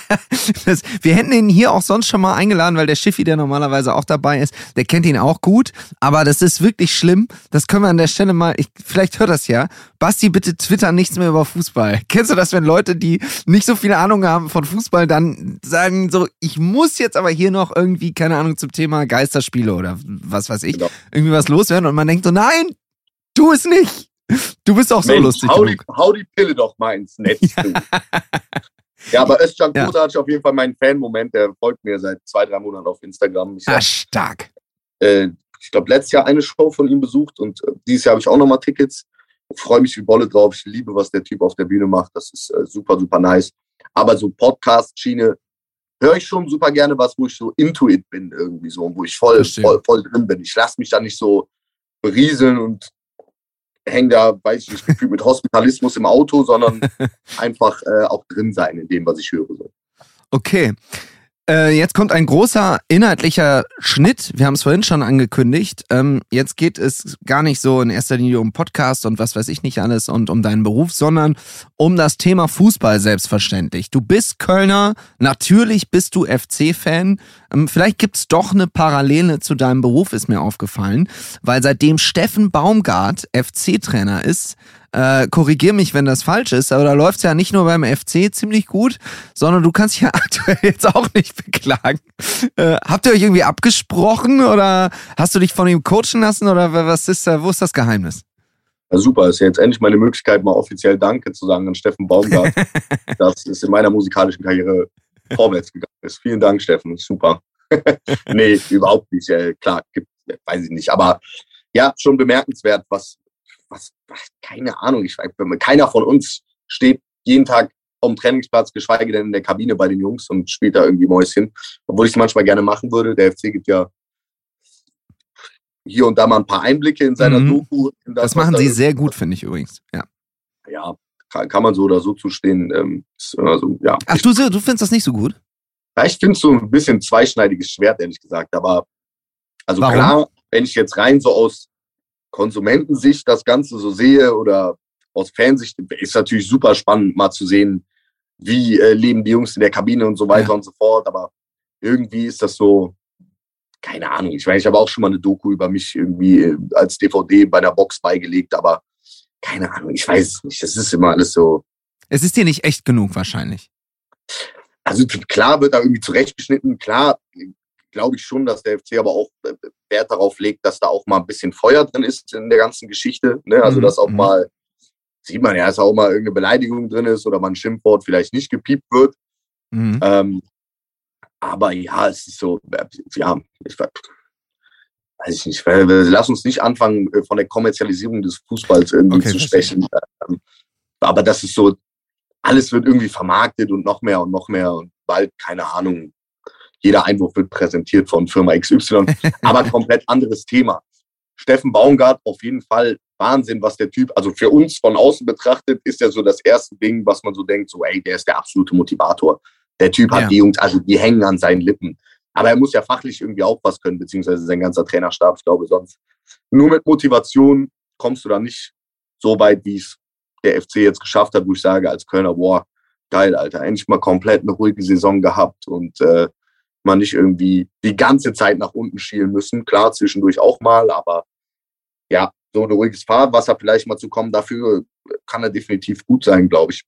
das, wir hätten ihn hier auch sonst schon mal eingeladen, weil der Schiffi, der normalerweise auch dabei ist, der kennt ihn auch gut, aber das ist wirklich schlimm. Das können wir an der Stelle mal, ich, vielleicht hört das ja. Basti, bitte twitter nichts mehr über Fußball. Kennst du das, wenn Leute, die nicht so viel Ahnung haben von Fußball, dann sagen so, ich muss jetzt aber hier noch irgendwie, keine Ahnung, zum Thema Geisterspiele oder was weiß ich, Genau. irgendwie was loswerden und man denkt so, nein, tu es nicht. Du bist auch so Mensch, lustig. hau, die, hau die Pille doch mal ins Netz. ja, aber Özcan Ja. Kosa hatte ich auf jeden Fall meinen Fan-Moment. Der folgt mir seit zwei, drei Monaten auf Instagram. Ich Ah, hab, stark. äh, ich glaube, letztes Jahr eine Show von ihm besucht und äh, dieses Jahr habe ich auch nochmal Tickets. Freue mich wie Bolle drauf. Ich liebe, was der Typ auf der Bühne macht. Das ist äh, super, super nice. Aber so Podcast-Schiene höre ich schon super gerne was, wo ich so into it bin irgendwie so und wo ich voll, voll, voll drin bin. Ich lasse mich da nicht so berieseln und hänge da, weiß ich nicht, gefühlt mit Hospitalismus im Auto, sondern einfach äh, auch drin sein in dem, was ich höre. So. Okay. Äh, jetzt kommt ein großer inhaltlicher Schnitt. Wir haben es vorhin schon angekündigt. Ähm, jetzt geht es gar nicht so in erster Linie um Podcast und was weiß ich nicht alles und um deinen Beruf, sondern um das Thema Fußball selbstverständlich. Du bist Kölner, natürlich bist du FC-Fan. Ähm, vielleicht gibt's doch eine Parallele zu deinem Beruf, ist mir aufgefallen, weil seitdem Steffen Baumgart FC-Trainer ist, äh, korrigier mich, wenn das falsch ist, aber da läuft's ja nicht nur beim FC ziemlich gut, sondern du kannst dich ja aktuell jetzt auch nicht beklagen. Äh, habt ihr euch irgendwie abgesprochen oder hast du dich von ihm coachen lassen oder was ist da, wo ist das Geheimnis? Ja, super, ist ja jetzt endlich meine Möglichkeit, mal offiziell Danke zu sagen an Steffen Baumgart, dass es in meiner musikalischen Karriere vorwärts gegangen ist. Vielen Dank, Steffen, super. nee, überhaupt nicht. Klar, gibt, weiß ich nicht. Aber ja, schon bemerkenswert, was, was, was keine Ahnung, ich weiß, keiner von uns steht jeden Tag am Trainingsplatz, geschweige denn in der Kabine bei den Jungs und spielt da irgendwie Mäuschen. Obwohl ich es manchmal gerne machen würde. Der FC gibt ja hier und da mal ein paar Einblicke in seiner Mhm. Doku. in Das, was machen da sie irgendwie sehr gut, finde ich übrigens. Ja. ja, kann, kann man so oder so zustehen. Ähm, ist immer so, ja. Ach, du, du findest das nicht so gut? ja, ich finde es so ein bisschen zweischneidiges Schwert, ehrlich gesagt. Aber also Warum? klar, wenn ich jetzt rein so aus Konsumentensicht das Ganze so sehe oder aus Fansicht, ist natürlich super spannend, mal zu sehen, wie äh, leben die Jungs in der Kabine und so weiter Ja. und so fort. Aber irgendwie ist das so, keine Ahnung. Ich meine, ich habe auch schon mal eine Doku über mich irgendwie äh, als DVD bei der Box beigelegt, aber keine Ahnung, ich weiß es nicht. Das ist immer alles so. Es ist dir nicht echt genug wahrscheinlich. Also klar wird da irgendwie zurechtgeschnitten. Klar glaube ich schon, dass der FC aber auch äh, Wert darauf legt, dass da auch mal ein bisschen Feuer drin ist in der ganzen Geschichte. Ne? Also Mhm, dass auch mhm. mal, sieht man ja, dass auch mal irgendeine Beleidigung drin ist oder mal ein Schimpfwort vielleicht nicht gepiept wird. Mhm. Ähm, aber ja, es ist so, äh, ja, ich weiß ich nicht. Lass uns nicht anfangen, äh, von der Kommerzialisierung des Fußballs irgendwie Okay, zu sprechen. Ähm, Aber das ist so, alles wird irgendwie vermarktet und noch mehr und noch mehr und bald, keine Ahnung, jeder Einwurf wird präsentiert von Firma XY, aber komplett anderes Thema. Steffen Baumgart auf jeden Fall Wahnsinn, was der Typ, also für uns von außen betrachtet, ist er so das erste Ding, was man so denkt, so ey, der ist der absolute Motivator. Der Typ hat Ja. die Jungs, also die hängen an seinen Lippen. Aber er muss ja fachlich irgendwie auch was können, beziehungsweise sein ganzer Trainerstab. Ich glaube, sonst nur mit Motivation kommst du da nicht so weit, wie es der FC jetzt geschafft hat, wo ich sage als Kölner, boah, geil, Alter, endlich mal komplett eine ruhige Saison gehabt und äh, man nicht irgendwie die ganze Zeit nach unten schielen müssen. Klar, zwischendurch auch mal, aber ja, so ein ruhiges Fahrwasser vielleicht mal zu kommen, dafür kann er definitiv gut sein, glaube ich.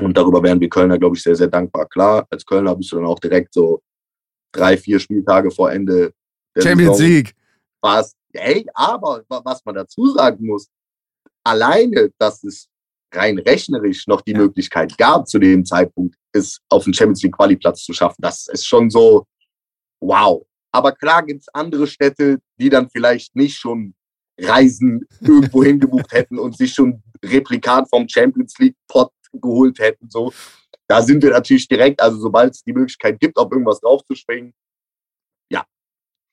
Und darüber wären wir Kölner, glaube ich, sehr, sehr dankbar. Klar, als Kölner bist du dann auch direkt so drei, vier Spieltage vor Ende der Champions Saison. League. Was, hey, aber was man dazu sagen muss, alleine, dass es rein rechnerisch noch die Möglichkeit gab, zu dem Zeitpunkt, es auf den Champions League Quali-Platz zu schaffen, das ist schon so, wow. Aber klar gibt es andere Städte, die dann vielleicht nicht schon Reisen irgendwo hingebucht hätten und sich schon Replikat vom Champions League Pot geholt hätten. So, da sind wir natürlich direkt, also sobald es die Möglichkeit gibt, auf irgendwas draufzuspringen, ja,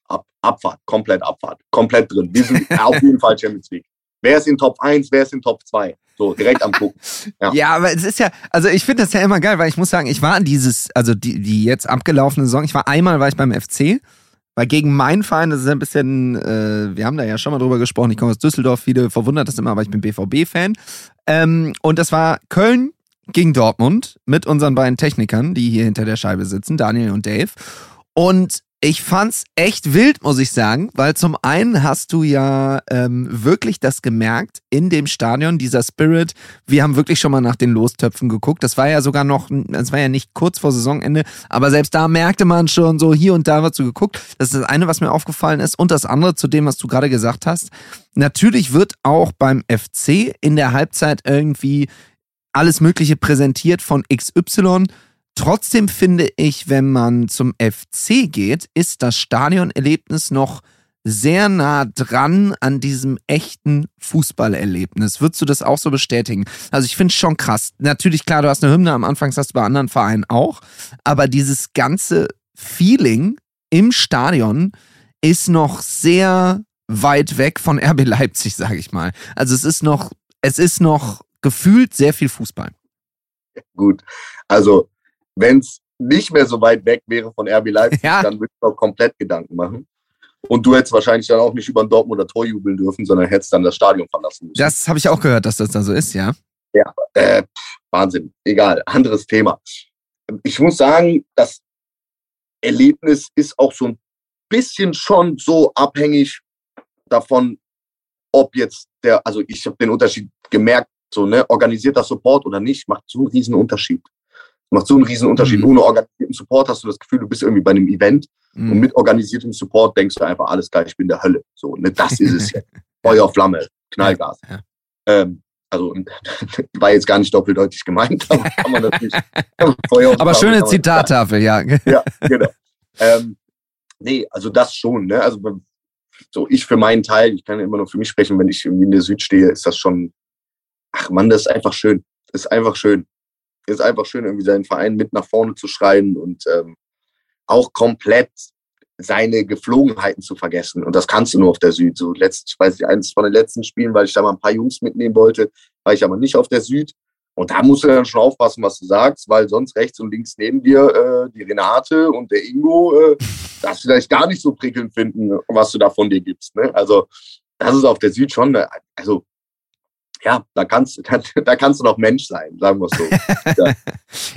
Ab, Abfahrt, komplett Abfahrt, komplett drin. Wir sind auf jeden Fall Champions League. Wer ist in Top 1, wer ist in Top 2? So, direkt am gucken. Ja. ja, aber es ist ja, also ich finde das ja immer geil, weil ich muss sagen, ich war an dieses, also die, die jetzt abgelaufene Saison, ich war einmal, war ich beim FC, weil gegen meinen Verein, das ist ein bisschen, äh, wir haben da ja schon mal drüber gesprochen, ich komme aus Düsseldorf, viele verwundert das immer, aber ich bin BVB-Fan. Ähm, und das war Köln gegen Dortmund mit unseren beiden Technikern, die hier hinter der Scheibe sitzen, Daniel und Dave. Und ich fand's echt wild, muss ich sagen, weil zum einen hast du ja ähm, wirklich das gemerkt in dem Stadion, dieser Spirit. Wir haben wirklich schon mal nach den Lostöpfen geguckt. Das war ja sogar noch, das war ja nicht kurz vor Saisonende, aber selbst da merkte man schon so hier und da was du geguckt. Das ist das eine, was mir aufgefallen ist. Und das andere zu dem, was du gerade gesagt hast. Natürlich wird auch beim FC in der Halbzeit irgendwie alles Mögliche präsentiert von XY Trotzdem finde ich, wenn man zum FC geht, ist das Stadionerlebnis noch sehr nah dran an diesem echten Fußballerlebnis. Würdest du das auch so bestätigen? Also ich finde es schon krass. Natürlich, klar, du hast eine Hymne am Anfang, hast du bei anderen Vereinen auch. Aber dieses ganze Feeling im Stadion ist noch sehr weit weg von RB Leipzig, sage ich mal. Also es ist noch, es ist noch gefühlt sehr viel Fußball. Gut, also wenn es nicht mehr so weit weg wäre von RB Leipzig, ja. dann würde ich auch komplett Gedanken machen. Und du hättest wahrscheinlich dann auch nicht über den Dortmunder Tor jubeln dürfen, sondern hättest dann das Stadion verlassen müssen. Das habe ich auch gehört, dass das dann so ist, ja. Ja, äh, Wahnsinn. Egal, anderes Thema. Ich muss sagen, das Erlebnis ist auch so ein bisschen schon so abhängig davon, ob jetzt der, also ich habe den Unterschied gemerkt, so, ne, organisierter Support oder nicht, macht so einen riesen Unterschied macht so einen riesen Unterschied. Mhm. Ohne organisierten Support hast du das Gefühl, du bist irgendwie bei einem Event mhm. und mit organisiertem Support denkst du einfach, alles klar, ich bin der Hölle. So, ne, das ist es jetzt. Feuer, Flamme, Knallgas. Ja. Ähm, also war jetzt gar nicht doppeldeutig gemeint, aber kann man natürlich. Feuer aber schöne Zitattafel, ja. Ja, genau. Ähm, nee, also das schon. Ne? Also so ich für meinen Teil, ich kann ja immer nur für mich sprechen, wenn ich irgendwie in der Süd stehe, ist das schon, ach man, das ist einfach schön. Das ist einfach schön ist einfach schön, irgendwie seinen Verein mit nach vorne zu schreien und ähm, auch komplett seine Geflogenheiten zu vergessen. Und das kannst du nur auf der Süd. So letzt, ich weiß nicht, eines von den letzten Spielen, weil ich da mal ein paar Jungs mitnehmen wollte, war ich aber nicht auf der Süd. Und da musst du dann schon aufpassen, was du sagst, weil sonst rechts und links neben dir äh, die Renate und der Ingo äh, das vielleicht gar nicht so prickelnd finden, was du da von dir gibst. Ne? Also das ist auf der Süd schon, also ja, da kannst, da kannst du noch Mensch sein, sagen wir es so. Ja.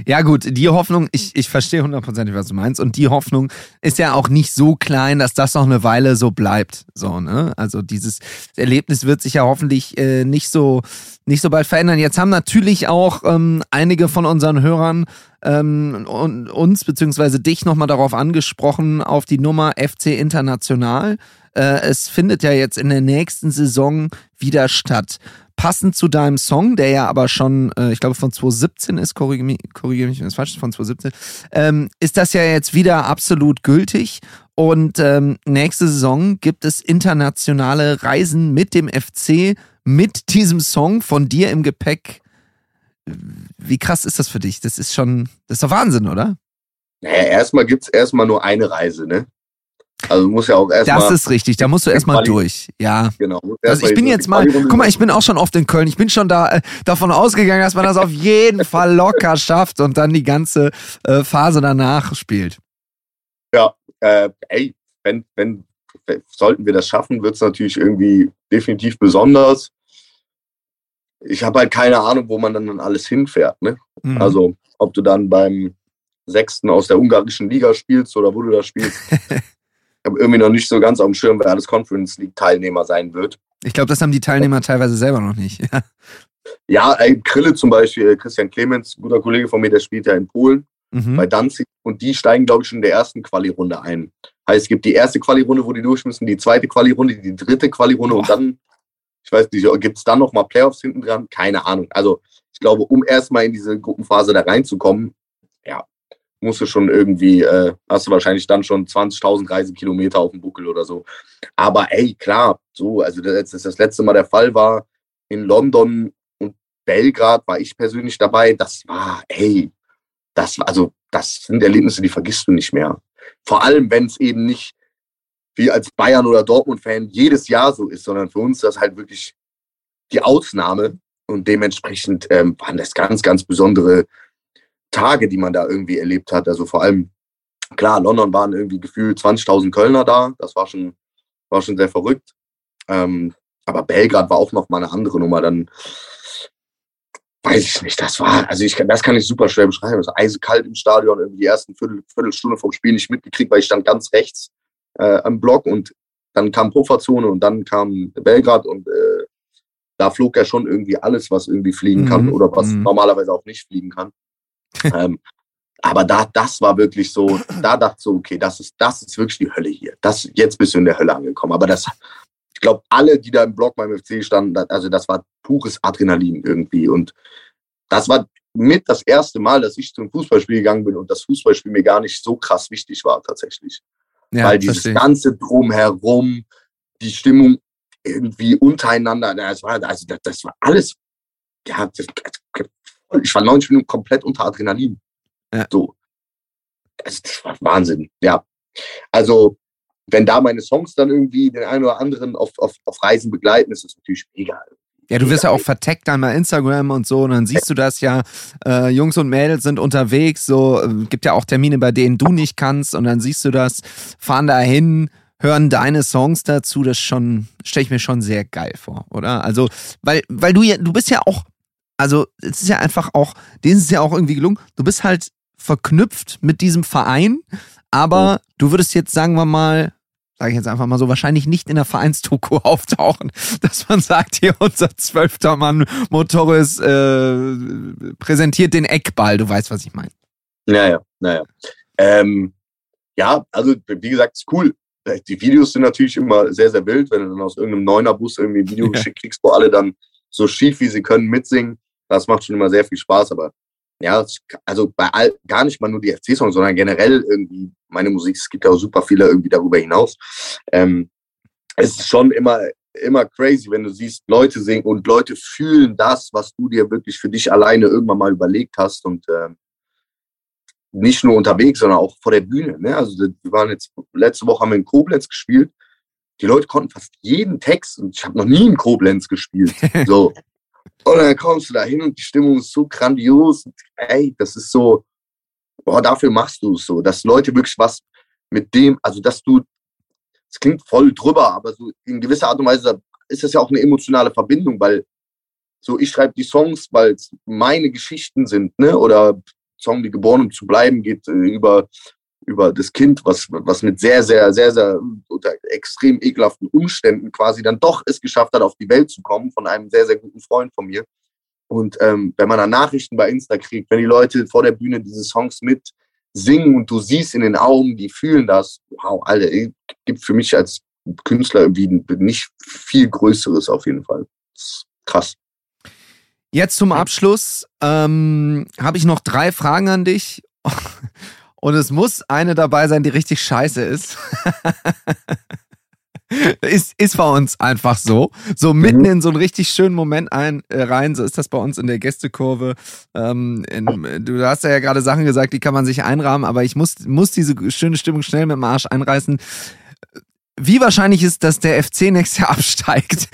ja. gut, die Hoffnung, ich, ich verstehe hundertprozentig, was du meinst. Und die Hoffnung ist ja auch nicht so klein, dass das noch eine Weile so bleibt. So, ne? Also dieses Erlebnis wird sich ja hoffentlich äh, nicht so nicht so bald verändern. Jetzt haben natürlich auch ähm, einige von unseren Hörern ähm, und uns beziehungsweise dich nochmal darauf angesprochen, auf die Nummer FC International. Äh, es findet ja jetzt in der nächsten Saison wieder statt passend zu deinem Song, der ja aber schon, äh, ich glaube, von 2017 ist, korrigiere mich, korrigier mich wenn es falsch ist, von 2017, ähm, ist das ja jetzt wieder absolut gültig. Und ähm, nächste Saison gibt es internationale Reisen mit dem FC, mit diesem Song von dir im Gepäck. Wie krass ist das für dich? Das ist schon, das ist doch Wahnsinn, oder? Naja, erstmal gibt es erstmal nur eine Reise, ne? Also muss ja auch erstmal. Das ist richtig, da musst du erstmal durch. Ja. Genau. Also ich bin jetzt mal, guck mal, ich bin auch schon oft in Köln. Ich bin schon da äh, davon ausgegangen, dass man das auf jeden Fall locker schafft und dann die ganze äh, Phase danach spielt. Ja, äh, ey, wenn, wenn, sollten wir das schaffen, wird es natürlich irgendwie definitiv besonders. Ich habe halt keine Ahnung, wo man dann alles hinfährt. Ne? Mhm. Also, ob du dann beim Sechsten aus der ungarischen Liga spielst oder wo du da spielst. habe irgendwie noch nicht so ganz auf dem Schirm, wer alles Conference League Teilnehmer sein wird. Ich glaube, das haben die Teilnehmer teilweise selber noch nicht. Ja, ja ey, Krille zum Beispiel, Christian Clemens, guter Kollege von mir, der spielt ja in Polen mhm. bei Danzig und die steigen, glaube ich, schon in der ersten Quali-Runde ein. Heißt, es gibt die erste Quali-Runde, wo die durch müssen, die zweite Quali-Runde, die dritte Quali-Runde und dann, ich weiß nicht, gibt es dann nochmal Playoffs hinten dran? Keine Ahnung. Also ich glaube, um erstmal in diese Gruppenphase da reinzukommen, ja, musst du schon irgendwie, äh, hast du wahrscheinlich dann schon 20.000 Reisekilometer auf dem Buckel oder so. Aber ey, klar, so, also das, das, das letzte Mal der Fall war in London und Belgrad, war ich persönlich dabei. Das war, ey, das war, also, das sind Erlebnisse, die vergisst du nicht mehr. Vor allem, wenn es eben nicht wie als Bayern- oder Dortmund-Fan jedes Jahr so ist, sondern für uns das halt wirklich die Ausnahme. Und dementsprechend ähm, waren das ganz, ganz besondere Tage, die man da irgendwie erlebt hat. Also vor allem, klar, London waren irgendwie gefühlt 20.000 Kölner da. Das war schon, war schon sehr verrückt. Ähm, aber Belgrad war auch noch mal eine andere Nummer. Dann weiß ich nicht, das war, also ich das kann ich super schwer beschreiben. Es war eisekalt im Stadion, irgendwie die ersten Viertel, Viertelstunde vom Spiel nicht mitgekriegt, weil ich stand ganz rechts äh, am Block und dann kam Pufferzone und dann kam Belgrad und äh, da flog ja schon irgendwie alles, was irgendwie fliegen kann Mhm, oder was mhm. normalerweise auch nicht fliegen kann. Ähm, aber da, das war wirklich so, da dachte ich so, okay, das ist, das ist wirklich die Hölle hier. Das, jetzt bist du in der Hölle angekommen. Aber das, ich glaube, alle, die da im Block beim FC standen, also das war pures Adrenalin irgendwie. Und das war mit das erste Mal, dass ich zum Fußballspiel gegangen bin und das Fußballspiel mir gar nicht so krass wichtig war tatsächlich. Ja, Weil dieses verstehe ganze Drumherum, die Stimmung irgendwie untereinander, das war, also das, das war alles, ja, das, ich war 90 Minuten komplett unter Adrenalin. Ja. So. Das, das war Wahnsinn, ja. Also, wenn da meine Songs dann irgendwie den einen oder anderen auf, auf, auf Reisen begleiten, ist das natürlich mega. Ja, du wirst ja auch verteckt dann bei Instagram und so und dann siehst du das ja, äh, Jungs und Mädels sind unterwegs, so, äh, gibt ja auch Termine, bei denen du nicht kannst und dann siehst du das, fahren da hin, hören deine Songs dazu, das schon, stelle ich mir schon sehr geil vor, oder? Also, weil, weil du ja, du bist ja auch, also, es ist ja einfach auch, denen ist es ja auch irgendwie gelungen, du bist halt verknüpft mit diesem Verein, aber du würdest jetzt, sagen wir mal, sage ich jetzt einfach mal so, wahrscheinlich nicht in der Vereinsdoku auftauchen, dass man sagt, hier unser zwölfter Mann Motoris äh, präsentiert den Eckball, du weißt, was ich meine. Naja, naja. Ähm, ja, also wie gesagt, ist cool. Die Videos sind natürlich immer sehr, sehr wild, wenn du dann aus irgendeinem Neunerbus irgendwie ein Video Ja. geschickt kriegst, wo alle dann so schief wie sie können mitsingen. Das macht schon immer sehr viel Spaß, aber ja, also bei all, gar nicht mal nur die FC-Songs, sondern generell irgendwie meine Musik, es gibt ja auch super viele irgendwie darüber hinaus. Ähm, es ist schon immer, immer crazy, wenn du siehst, Leute singen und Leute fühlen das, was du dir wirklich für dich alleine irgendwann mal überlegt hast und ähm, nicht nur unterwegs, sondern auch vor der Bühne. Ne? Also wir waren jetzt letzte Woche haben wir in Koblenz gespielt. Die Leute konnten fast jeden Text und ich habe noch nie in Koblenz gespielt. So. Und dann kommst du da hin und die Stimmung ist so grandios. Und, ey, das ist so, boah, dafür machst du es so, dass Leute wirklich was mit dem, also dass du, es klingt voll drüber, aber so in gewisser Art und Weise ist das ja auch eine emotionale Verbindung, weil so ich schreibe die Songs, weil es meine Geschichten sind, ne? Oder Song, die geboren um zu bleiben, geht äh, über über das Kind, was was mit sehr sehr sehr sehr unter extrem ekelhaften Umständen quasi dann doch es geschafft hat, auf die Welt zu kommen von einem sehr sehr guten Freund von mir. Und ähm, wenn man dann Nachrichten bei Insta kriegt, wenn die Leute vor der Bühne diese Songs mit singen und du siehst in den Augen, die fühlen das, wow, ey, gibt für mich als Künstler irgendwie nicht viel Größeres auf jeden Fall. Das ist krass. Jetzt zum Abschluss ähm, habe ich noch drei Fragen an dich. Und es muss eine dabei sein, die richtig scheiße ist. ist, ist bei uns einfach so. So mitten in so einen richtig schönen Moment ein, äh, rein, so ist das bei uns in der Gästekurve. Ähm, in, du hast ja gerade Sachen gesagt, die kann man sich einrahmen, aber ich muss, muss diese schöne Stimmung schnell mit dem Arsch einreißen. Wie wahrscheinlich ist, dass der FC nächstes Jahr absteigt?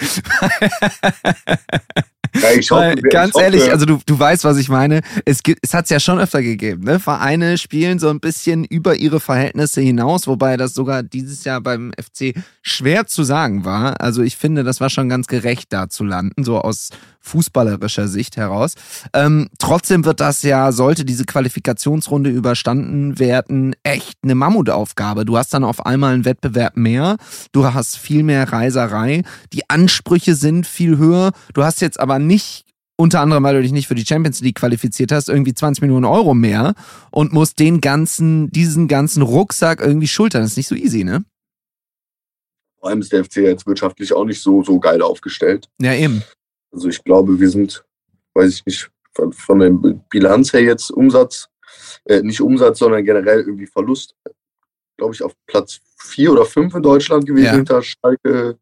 Ja, ich hoffe, Weil, ich ganz hoffe, ehrlich, also du, du weißt, was ich meine. Es, gibt, es hat es ja schon öfter gegeben. Ne? Vereine spielen so ein bisschen über ihre Verhältnisse hinaus, wobei das sogar dieses Jahr beim FC schwer zu sagen war. Also ich finde, das war schon ganz gerecht, da zu landen, so aus fußballerischer Sicht heraus. Ähm, trotzdem wird das ja, sollte diese Qualifikationsrunde überstanden werden, echt eine Mammutaufgabe. Du hast dann auf einmal einen Wettbewerb mehr, du hast viel mehr Reiserei, die Ansprüche sind viel höher. Du hast jetzt aber nicht unter anderem, weil du dich nicht für die Champions League qualifiziert hast, irgendwie 20 Millionen Euro mehr und musst den ganzen, diesen ganzen Rucksack irgendwie schultern. Das ist nicht so easy, ne? Vor allem ist der FC jetzt wirtschaftlich auch nicht so, so geil aufgestellt. Ja, eben. Also ich glaube, wir sind, weiß ich nicht, von, von der Bilanz her jetzt Umsatz, äh, nicht Umsatz, sondern generell irgendwie Verlust, glaube ich, auf Platz vier oder fünf in Deutschland gewesen Ja. hinter Schalke.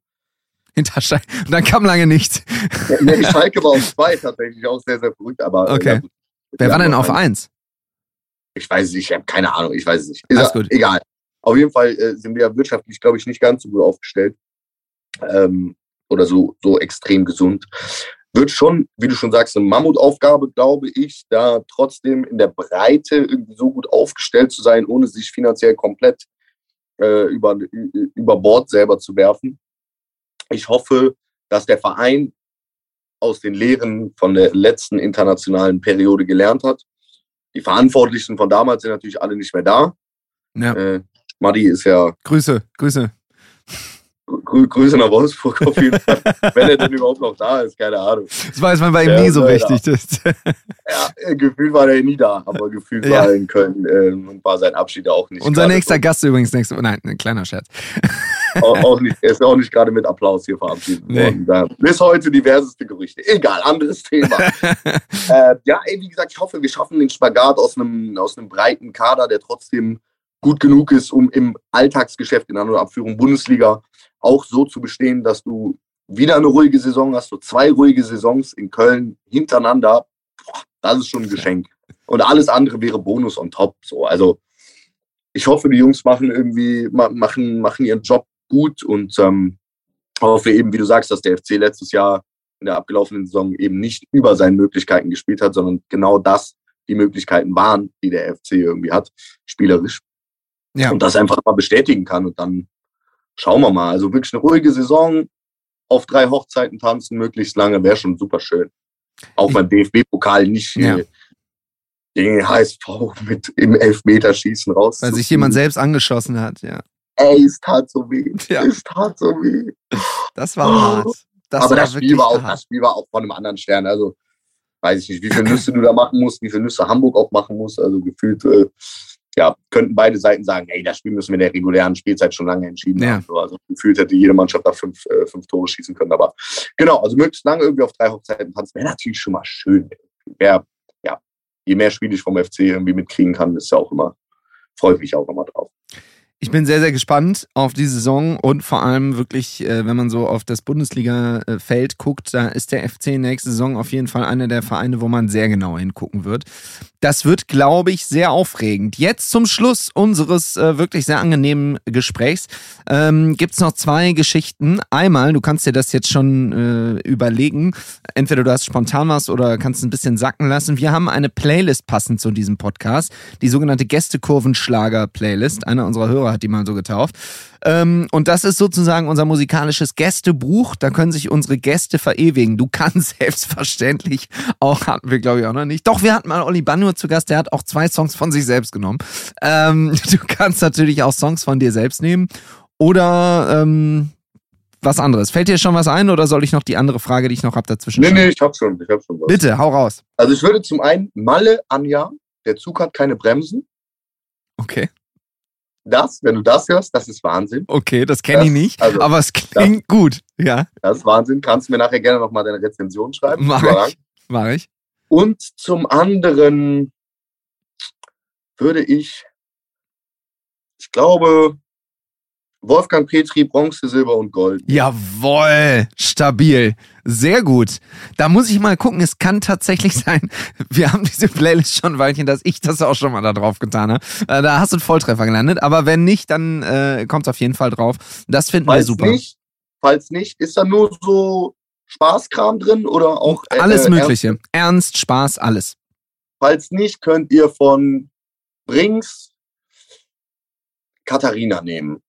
Hinter Schalke. Und dann kam lange nichts. Ja, nee, Schalke war auf zwei tatsächlich auch sehr, sehr verrückt. Aber äh, Okay. ja. Wer war denn auf eins? Ich weiß es nicht, ich habe keine Ahnung, ich weiß es nicht. Ist Alles gut. Egal. Auf jeden Fall äh, sind wir ja wirtschaftlich, glaube ich, nicht ganz so gut aufgestellt. Ähm, oder so, so extrem gesund. Wird schon, wie du schon sagst, eine Mammutaufgabe, glaube ich, da trotzdem in der Breite irgendwie so gut aufgestellt zu sein, ohne sich finanziell komplett äh, über, über Bord selber zu werfen. Ich hoffe, dass der Verein aus den Lehren von der letzten internationalen Periode gelernt hat. Die Verantwortlichen von damals sind natürlich alle nicht mehr da. Ja. Äh, Madi ist ja Grüße, Grüße. Grü Grüße nach Wolfsburg auf jeden Fall. Wenn er denn überhaupt noch da ist, keine Ahnung. Das weiß man bei ihm Ja, nie so richtig. Ja, äh, gefühlt war er nie da, aber gefühlt Ja. war er in Köln äh, und war sein Abschied auch nicht. unser nächster so- Gast übrigens nächste Nein, ein kleiner Scherz. auch, auch nicht, er ist auch nicht gerade mit Applaus hier verabschiedet Nee. worden. Da, bis heute diverseste Gerüchte. Egal, anderes Thema. äh, ja, ey, wie gesagt, ich hoffe, wir schaffen den Spagat aus einem, aus einem breiten Kader, der trotzdem gut genug ist, um im Alltagsgeschäft in An- und Abführung Bundesliga auch so zu bestehen, dass du wieder eine ruhige Saison hast, so zwei ruhige Saisons in Köln hintereinander. Das ist schon ein Geschenk. Und alles andere wäre Bonus on top. So, also ich hoffe, die Jungs machen irgendwie, ma- machen, machen ihren Job gut und ähm, hoffe eben, wie du sagst, dass der FC letztes Jahr in der abgelaufenen Saison eben nicht über seinen Möglichkeiten gespielt hat, sondern genau das die Möglichkeiten waren, die der FC irgendwie hat, spielerisch. Ja. Und das einfach mal bestätigen kann und dann schauen wir mal. Also wirklich eine ruhige Saison, auf drei Hochzeiten tanzen, möglichst lange, wäre schon super schön. Auch beim DFB-Pokal nicht Ja. den HSV mit im Elfmeterschießen raus. Weil sich jemand selbst angeschossen hat, ja. Ey, es tat so weh. Ja. Es tat so weh. Das war hart. Das Aber war das Spiel war auch, hart. das Spiel war auch von einem anderen Stern. Also weiß ich nicht, wie viele Nüsse du da machen musst, wie viele Nüsse Hamburg auch machen muss. Also gefühlt, äh, ja, könnten beide Seiten sagen, ey, das Spiel müssen wir in der regulären Spielzeit schon lange entschieden Ja. haben. So, Also gefühlt hätte jede Mannschaft da fünf, äh, fünf Tore schießen können. Aber genau, also möglichst lange irgendwie auf drei Hochzeiten tanzen, wäre natürlich schon mal schön. Wär, ja, je mehr Spiele ich vom FC irgendwie mitkriegen kann, ist ja auch immer, freue ich mich auch immer drauf. Ich bin sehr, sehr gespannt auf die Saison und vor allem wirklich, äh, wenn man so auf das Bundesliga-Feld guckt, da ist der FC nächste Saison auf jeden Fall einer der Vereine, wo man sehr genau hingucken wird. Das wird, glaube ich, sehr aufregend. Jetzt zum Schluss unseres äh, wirklich sehr angenehmen Gesprächs ähm, gibt es noch zwei Geschichten. Einmal, du kannst dir das jetzt schon äh, überlegen, entweder du hast spontan was oder kannst ein bisschen sacken lassen. Wir haben eine Playlist passend zu diesem Podcast, die sogenannte Gästekurvenschlager-Playlist. Einer unserer Hörer hat die mal so getauft. Ähm, und das ist sozusagen unser musikalisches Gästebuch. Da können sich unsere Gäste verewigen. Du kannst selbstverständlich auch, hatten wir glaube ich auch noch nicht. Doch, wir hatten mal Olli Banur zu Gast, der hat auch zwei Songs von sich selbst genommen. Ähm, du kannst natürlich auch Songs von dir selbst nehmen. Oder ähm, was anderes. Fällt dir schon was ein oder soll ich noch die andere Frage, die ich noch habe, dazwischen Nee, nee, ich hab schon, ich hab schon was. Bitte, hau raus. Also ich würde zum einen Malle, Anja, der Zug hat keine Bremsen. Okay. Das, wenn du das hörst, das ist Wahnsinn. Okay, das kenne ich Das- nicht, also, aber es klingt gut. Ja, Das ist Wahnsinn. Kannst du mir nachher gerne nochmal deine Rezension schreiben? mach ich. Mach ich. Und zum anderen würde ich, ich glaube, Wolfgang Petri, Bronze, Silber und Gold. Jawoll, stabil. Sehr gut. Da muss ich mal gucken. Es kann tatsächlich sein, wir haben diese Playlist schon ein Weilchen, dass ich das auch schon mal da drauf getan habe. Äh, Da hast du einen Volltreffer gelandet. Aber wenn nicht, dann äh, kommt auf jeden Fall drauf. Das finden wir Falls super. nicht, falls nicht, ist da nur so Spaßkram drin oder auch äh, alles äh, Mögliche. Ernst, Spaß, alles. Falls nicht, könnt ihr von Brings Katharina nehmen.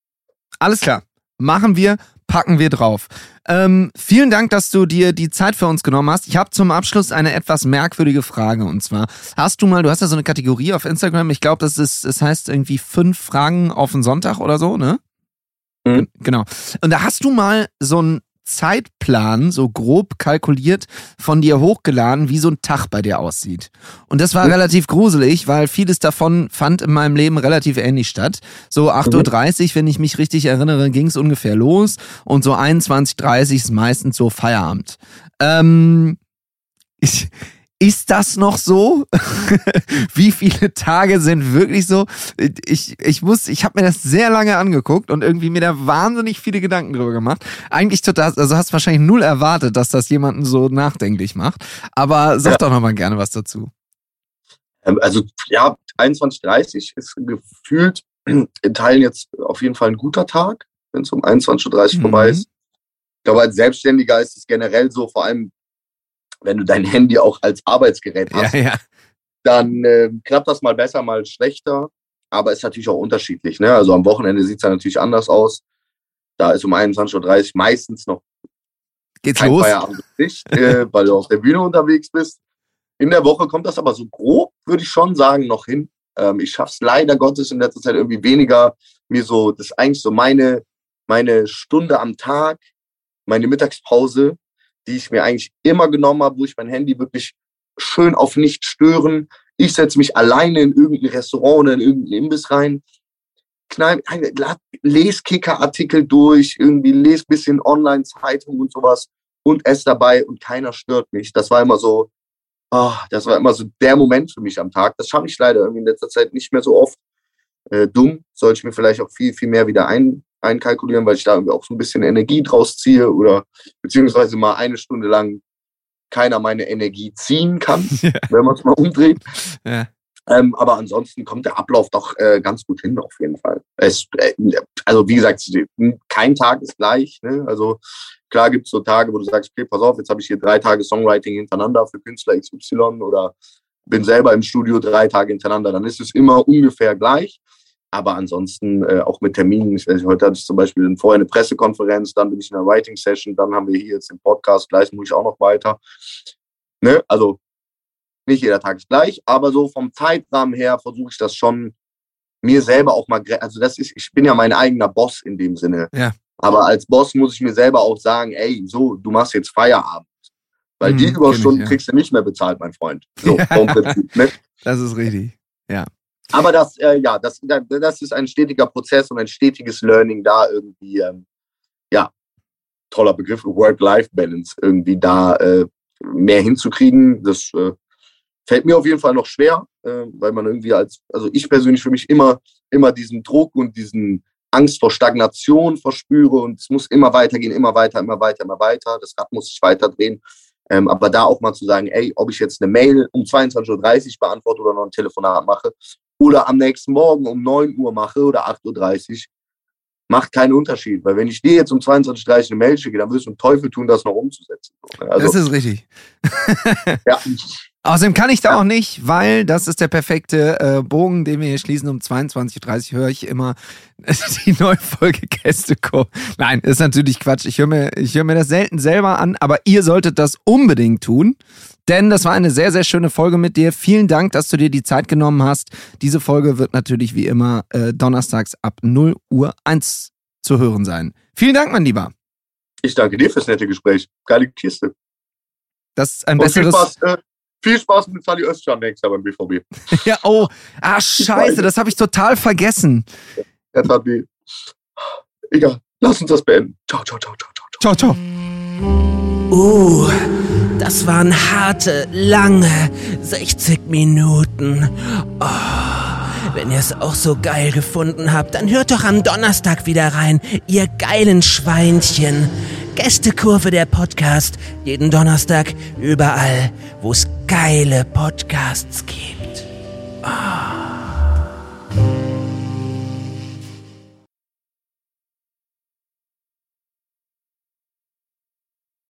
Alles klar. Machen wir, packen wir drauf. Ähm, vielen Dank, dass du dir die Zeit für uns genommen hast. Ich habe zum Abschluss eine etwas merkwürdige Frage und zwar hast du mal, du hast ja so eine Kategorie auf Instagram. Ich glaube, das ist, es heißt irgendwie fünf Fragen auf den Sonntag oder so, ne? Mhm. Genau. Und da hast du mal so ein Zeitplan so grob kalkuliert von dir hochgeladen, wie so ein Tag bei dir aussieht. Und das war relativ gruselig, weil vieles davon fand in meinem Leben relativ ähnlich statt. So 8.30 Uhr, wenn ich mich richtig erinnere, ging es ungefähr los und so 21.30 Uhr ist meistens so Feierabend. Ähm, ich, ist das noch so? Wie viele Tage sind wirklich so? Ich, ich muss, ich habe mir das sehr lange angeguckt und irgendwie mir da wahnsinnig viele Gedanken drüber gemacht. Eigentlich total, also hast wahrscheinlich null erwartet, dass das jemanden so nachdenklich macht. Aber sag ja. doch noch mal gerne was dazu. Ähm, also ja, 21.30 ist gefühlt in Teilen jetzt auf jeden Fall ein guter Tag, wenn es um 21.30 Uhr mhm. vorbei ist. Ich glaube, als Selbstständiger ist es generell so, vor allem wenn du dein Handy auch als Arbeitsgerät hast, ja, ja. dann äh, klappt das mal besser, mal schlechter. Aber ist natürlich auch unterschiedlich. Ne? Also am Wochenende sieht es ja natürlich anders aus. Da ist um 21.30 Uhr meistens noch Geht's kein los? Feierabend nicht, äh, weil du auf der Bühne unterwegs bist. In der Woche kommt das aber so grob, würde ich schon sagen, noch hin. Ähm, ich schaffe es leider Gottes in letzter Zeit irgendwie weniger, mir so, das ist eigentlich so meine, meine Stunde am Tag, meine Mittagspause, die ich mir eigentlich immer genommen habe, wo ich mein Handy wirklich schön auf nicht stören. Ich setze mich alleine in irgendein Restaurant oder in irgendeinen Imbiss rein, lese Kicker-Artikel durch, irgendwie lese bisschen Online-Zeitung und sowas und esse dabei und keiner stört mich. Das war immer so, oh, das war immer so der Moment für mich am Tag. Das schaffe ich leider irgendwie in letzter Zeit nicht mehr so oft. Äh, dumm, sollte ich mir vielleicht auch viel, viel mehr wieder ein, einkalkulieren, weil ich da irgendwie auch so ein bisschen Energie draus ziehe oder beziehungsweise mal eine Stunde lang keiner meine Energie ziehen kann, ja. wenn man es mal umdreht. Ja. Ähm, aber ansonsten kommt der Ablauf doch äh, ganz gut hin, auf jeden Fall. Es, äh, also wie gesagt, kein Tag ist gleich. Ne? Also klar gibt es so Tage, wo du sagst, okay, pass auf, jetzt habe ich hier drei Tage Songwriting hintereinander für Künstler XY oder bin selber im Studio drei Tage hintereinander. Dann ist es immer ungefähr gleich. Aber ansonsten äh, auch mit Terminen. Ich heute hatte ich zum Beispiel vorher eine Pressekonferenz, dann bin ich in einer Writing Session, dann haben wir hier jetzt den Podcast, gleich muss ich auch noch weiter. Ne? Also nicht jeder Tag ist gleich, aber so vom Zeitrahmen her versuche ich das schon mir selber auch mal, also das ist, ich bin ja mein eigener Boss in dem Sinne. Ja. Aber als Boss muss ich mir selber auch sagen, ey, so, du machst jetzt Feierabend. Weil hm, die Überstunden ich, ja. kriegst du nicht mehr bezahlt, mein Freund. So, ja. Prinzip, ne? Das ist richtig. Ja. Aber das, äh, ja, das, das ist ein stetiger Prozess und ein stetiges Learning da irgendwie, ähm, ja, toller Begriff, Work-Life-Balance, irgendwie da äh, mehr hinzukriegen. Das äh, fällt mir auf jeden Fall noch schwer, äh, weil man irgendwie als, also ich persönlich für mich immer, immer diesen Druck und diesen Angst vor Stagnation verspüre und es muss immer weitergehen, immer weiter, immer weiter, immer weiter. Das Rad muss sich weiterdrehen. Ähm, aber da auch mal zu sagen, ey, ob ich jetzt eine Mail um 22.30 Uhr beantworte oder noch ein Telefonat mache oder am nächsten Morgen um 9 Uhr mache oder 8.30 Uhr, macht keinen Unterschied. Weil wenn ich dir jetzt um 22.30 Uhr eine Mail schicke, dann wirst du einen Teufel tun, das noch umzusetzen. Also, das ist richtig. ja. Außerdem kann ich da auch nicht, weil das ist der perfekte äh, Bogen, den wir hier schließen. Um 22.30 Uhr höre ich immer die neue Folge Gästeco. Nein, ist natürlich Quatsch. Ich höre mir, ich höre mir das selten selber an, aber ihr solltet das unbedingt tun. Denn das war eine sehr, sehr schöne Folge mit dir. Vielen Dank, dass du dir die Zeit genommen hast. Diese Folge wird natürlich wie immer äh, donnerstags ab 0 Uhr 1 zu hören sein. Vielen Dank, mein Lieber. Ich danke dir fürs nette Gespräch. Geile Kiste. Das ist ein Und besseres. Viel Spaß, äh, viel Spaß mit Sally Özcan nächstes Jahr beim BVB. ja, oh, ah, scheiße, das habe ich total vergessen. Er tat weh. Egal, lass uns das beenden. Ciao, ciao, ciao, ciao, ciao. Ciao, ciao. Uh, das waren harte, lange 60 Minuten. Oh. Wenn ihr es auch so geil gefunden habt, dann hört doch am Donnerstag wieder rein, ihr geilen Schweinchen. Gästekurve der Podcast. Jeden Donnerstag überall, wo es geile Podcasts gibt. Oh.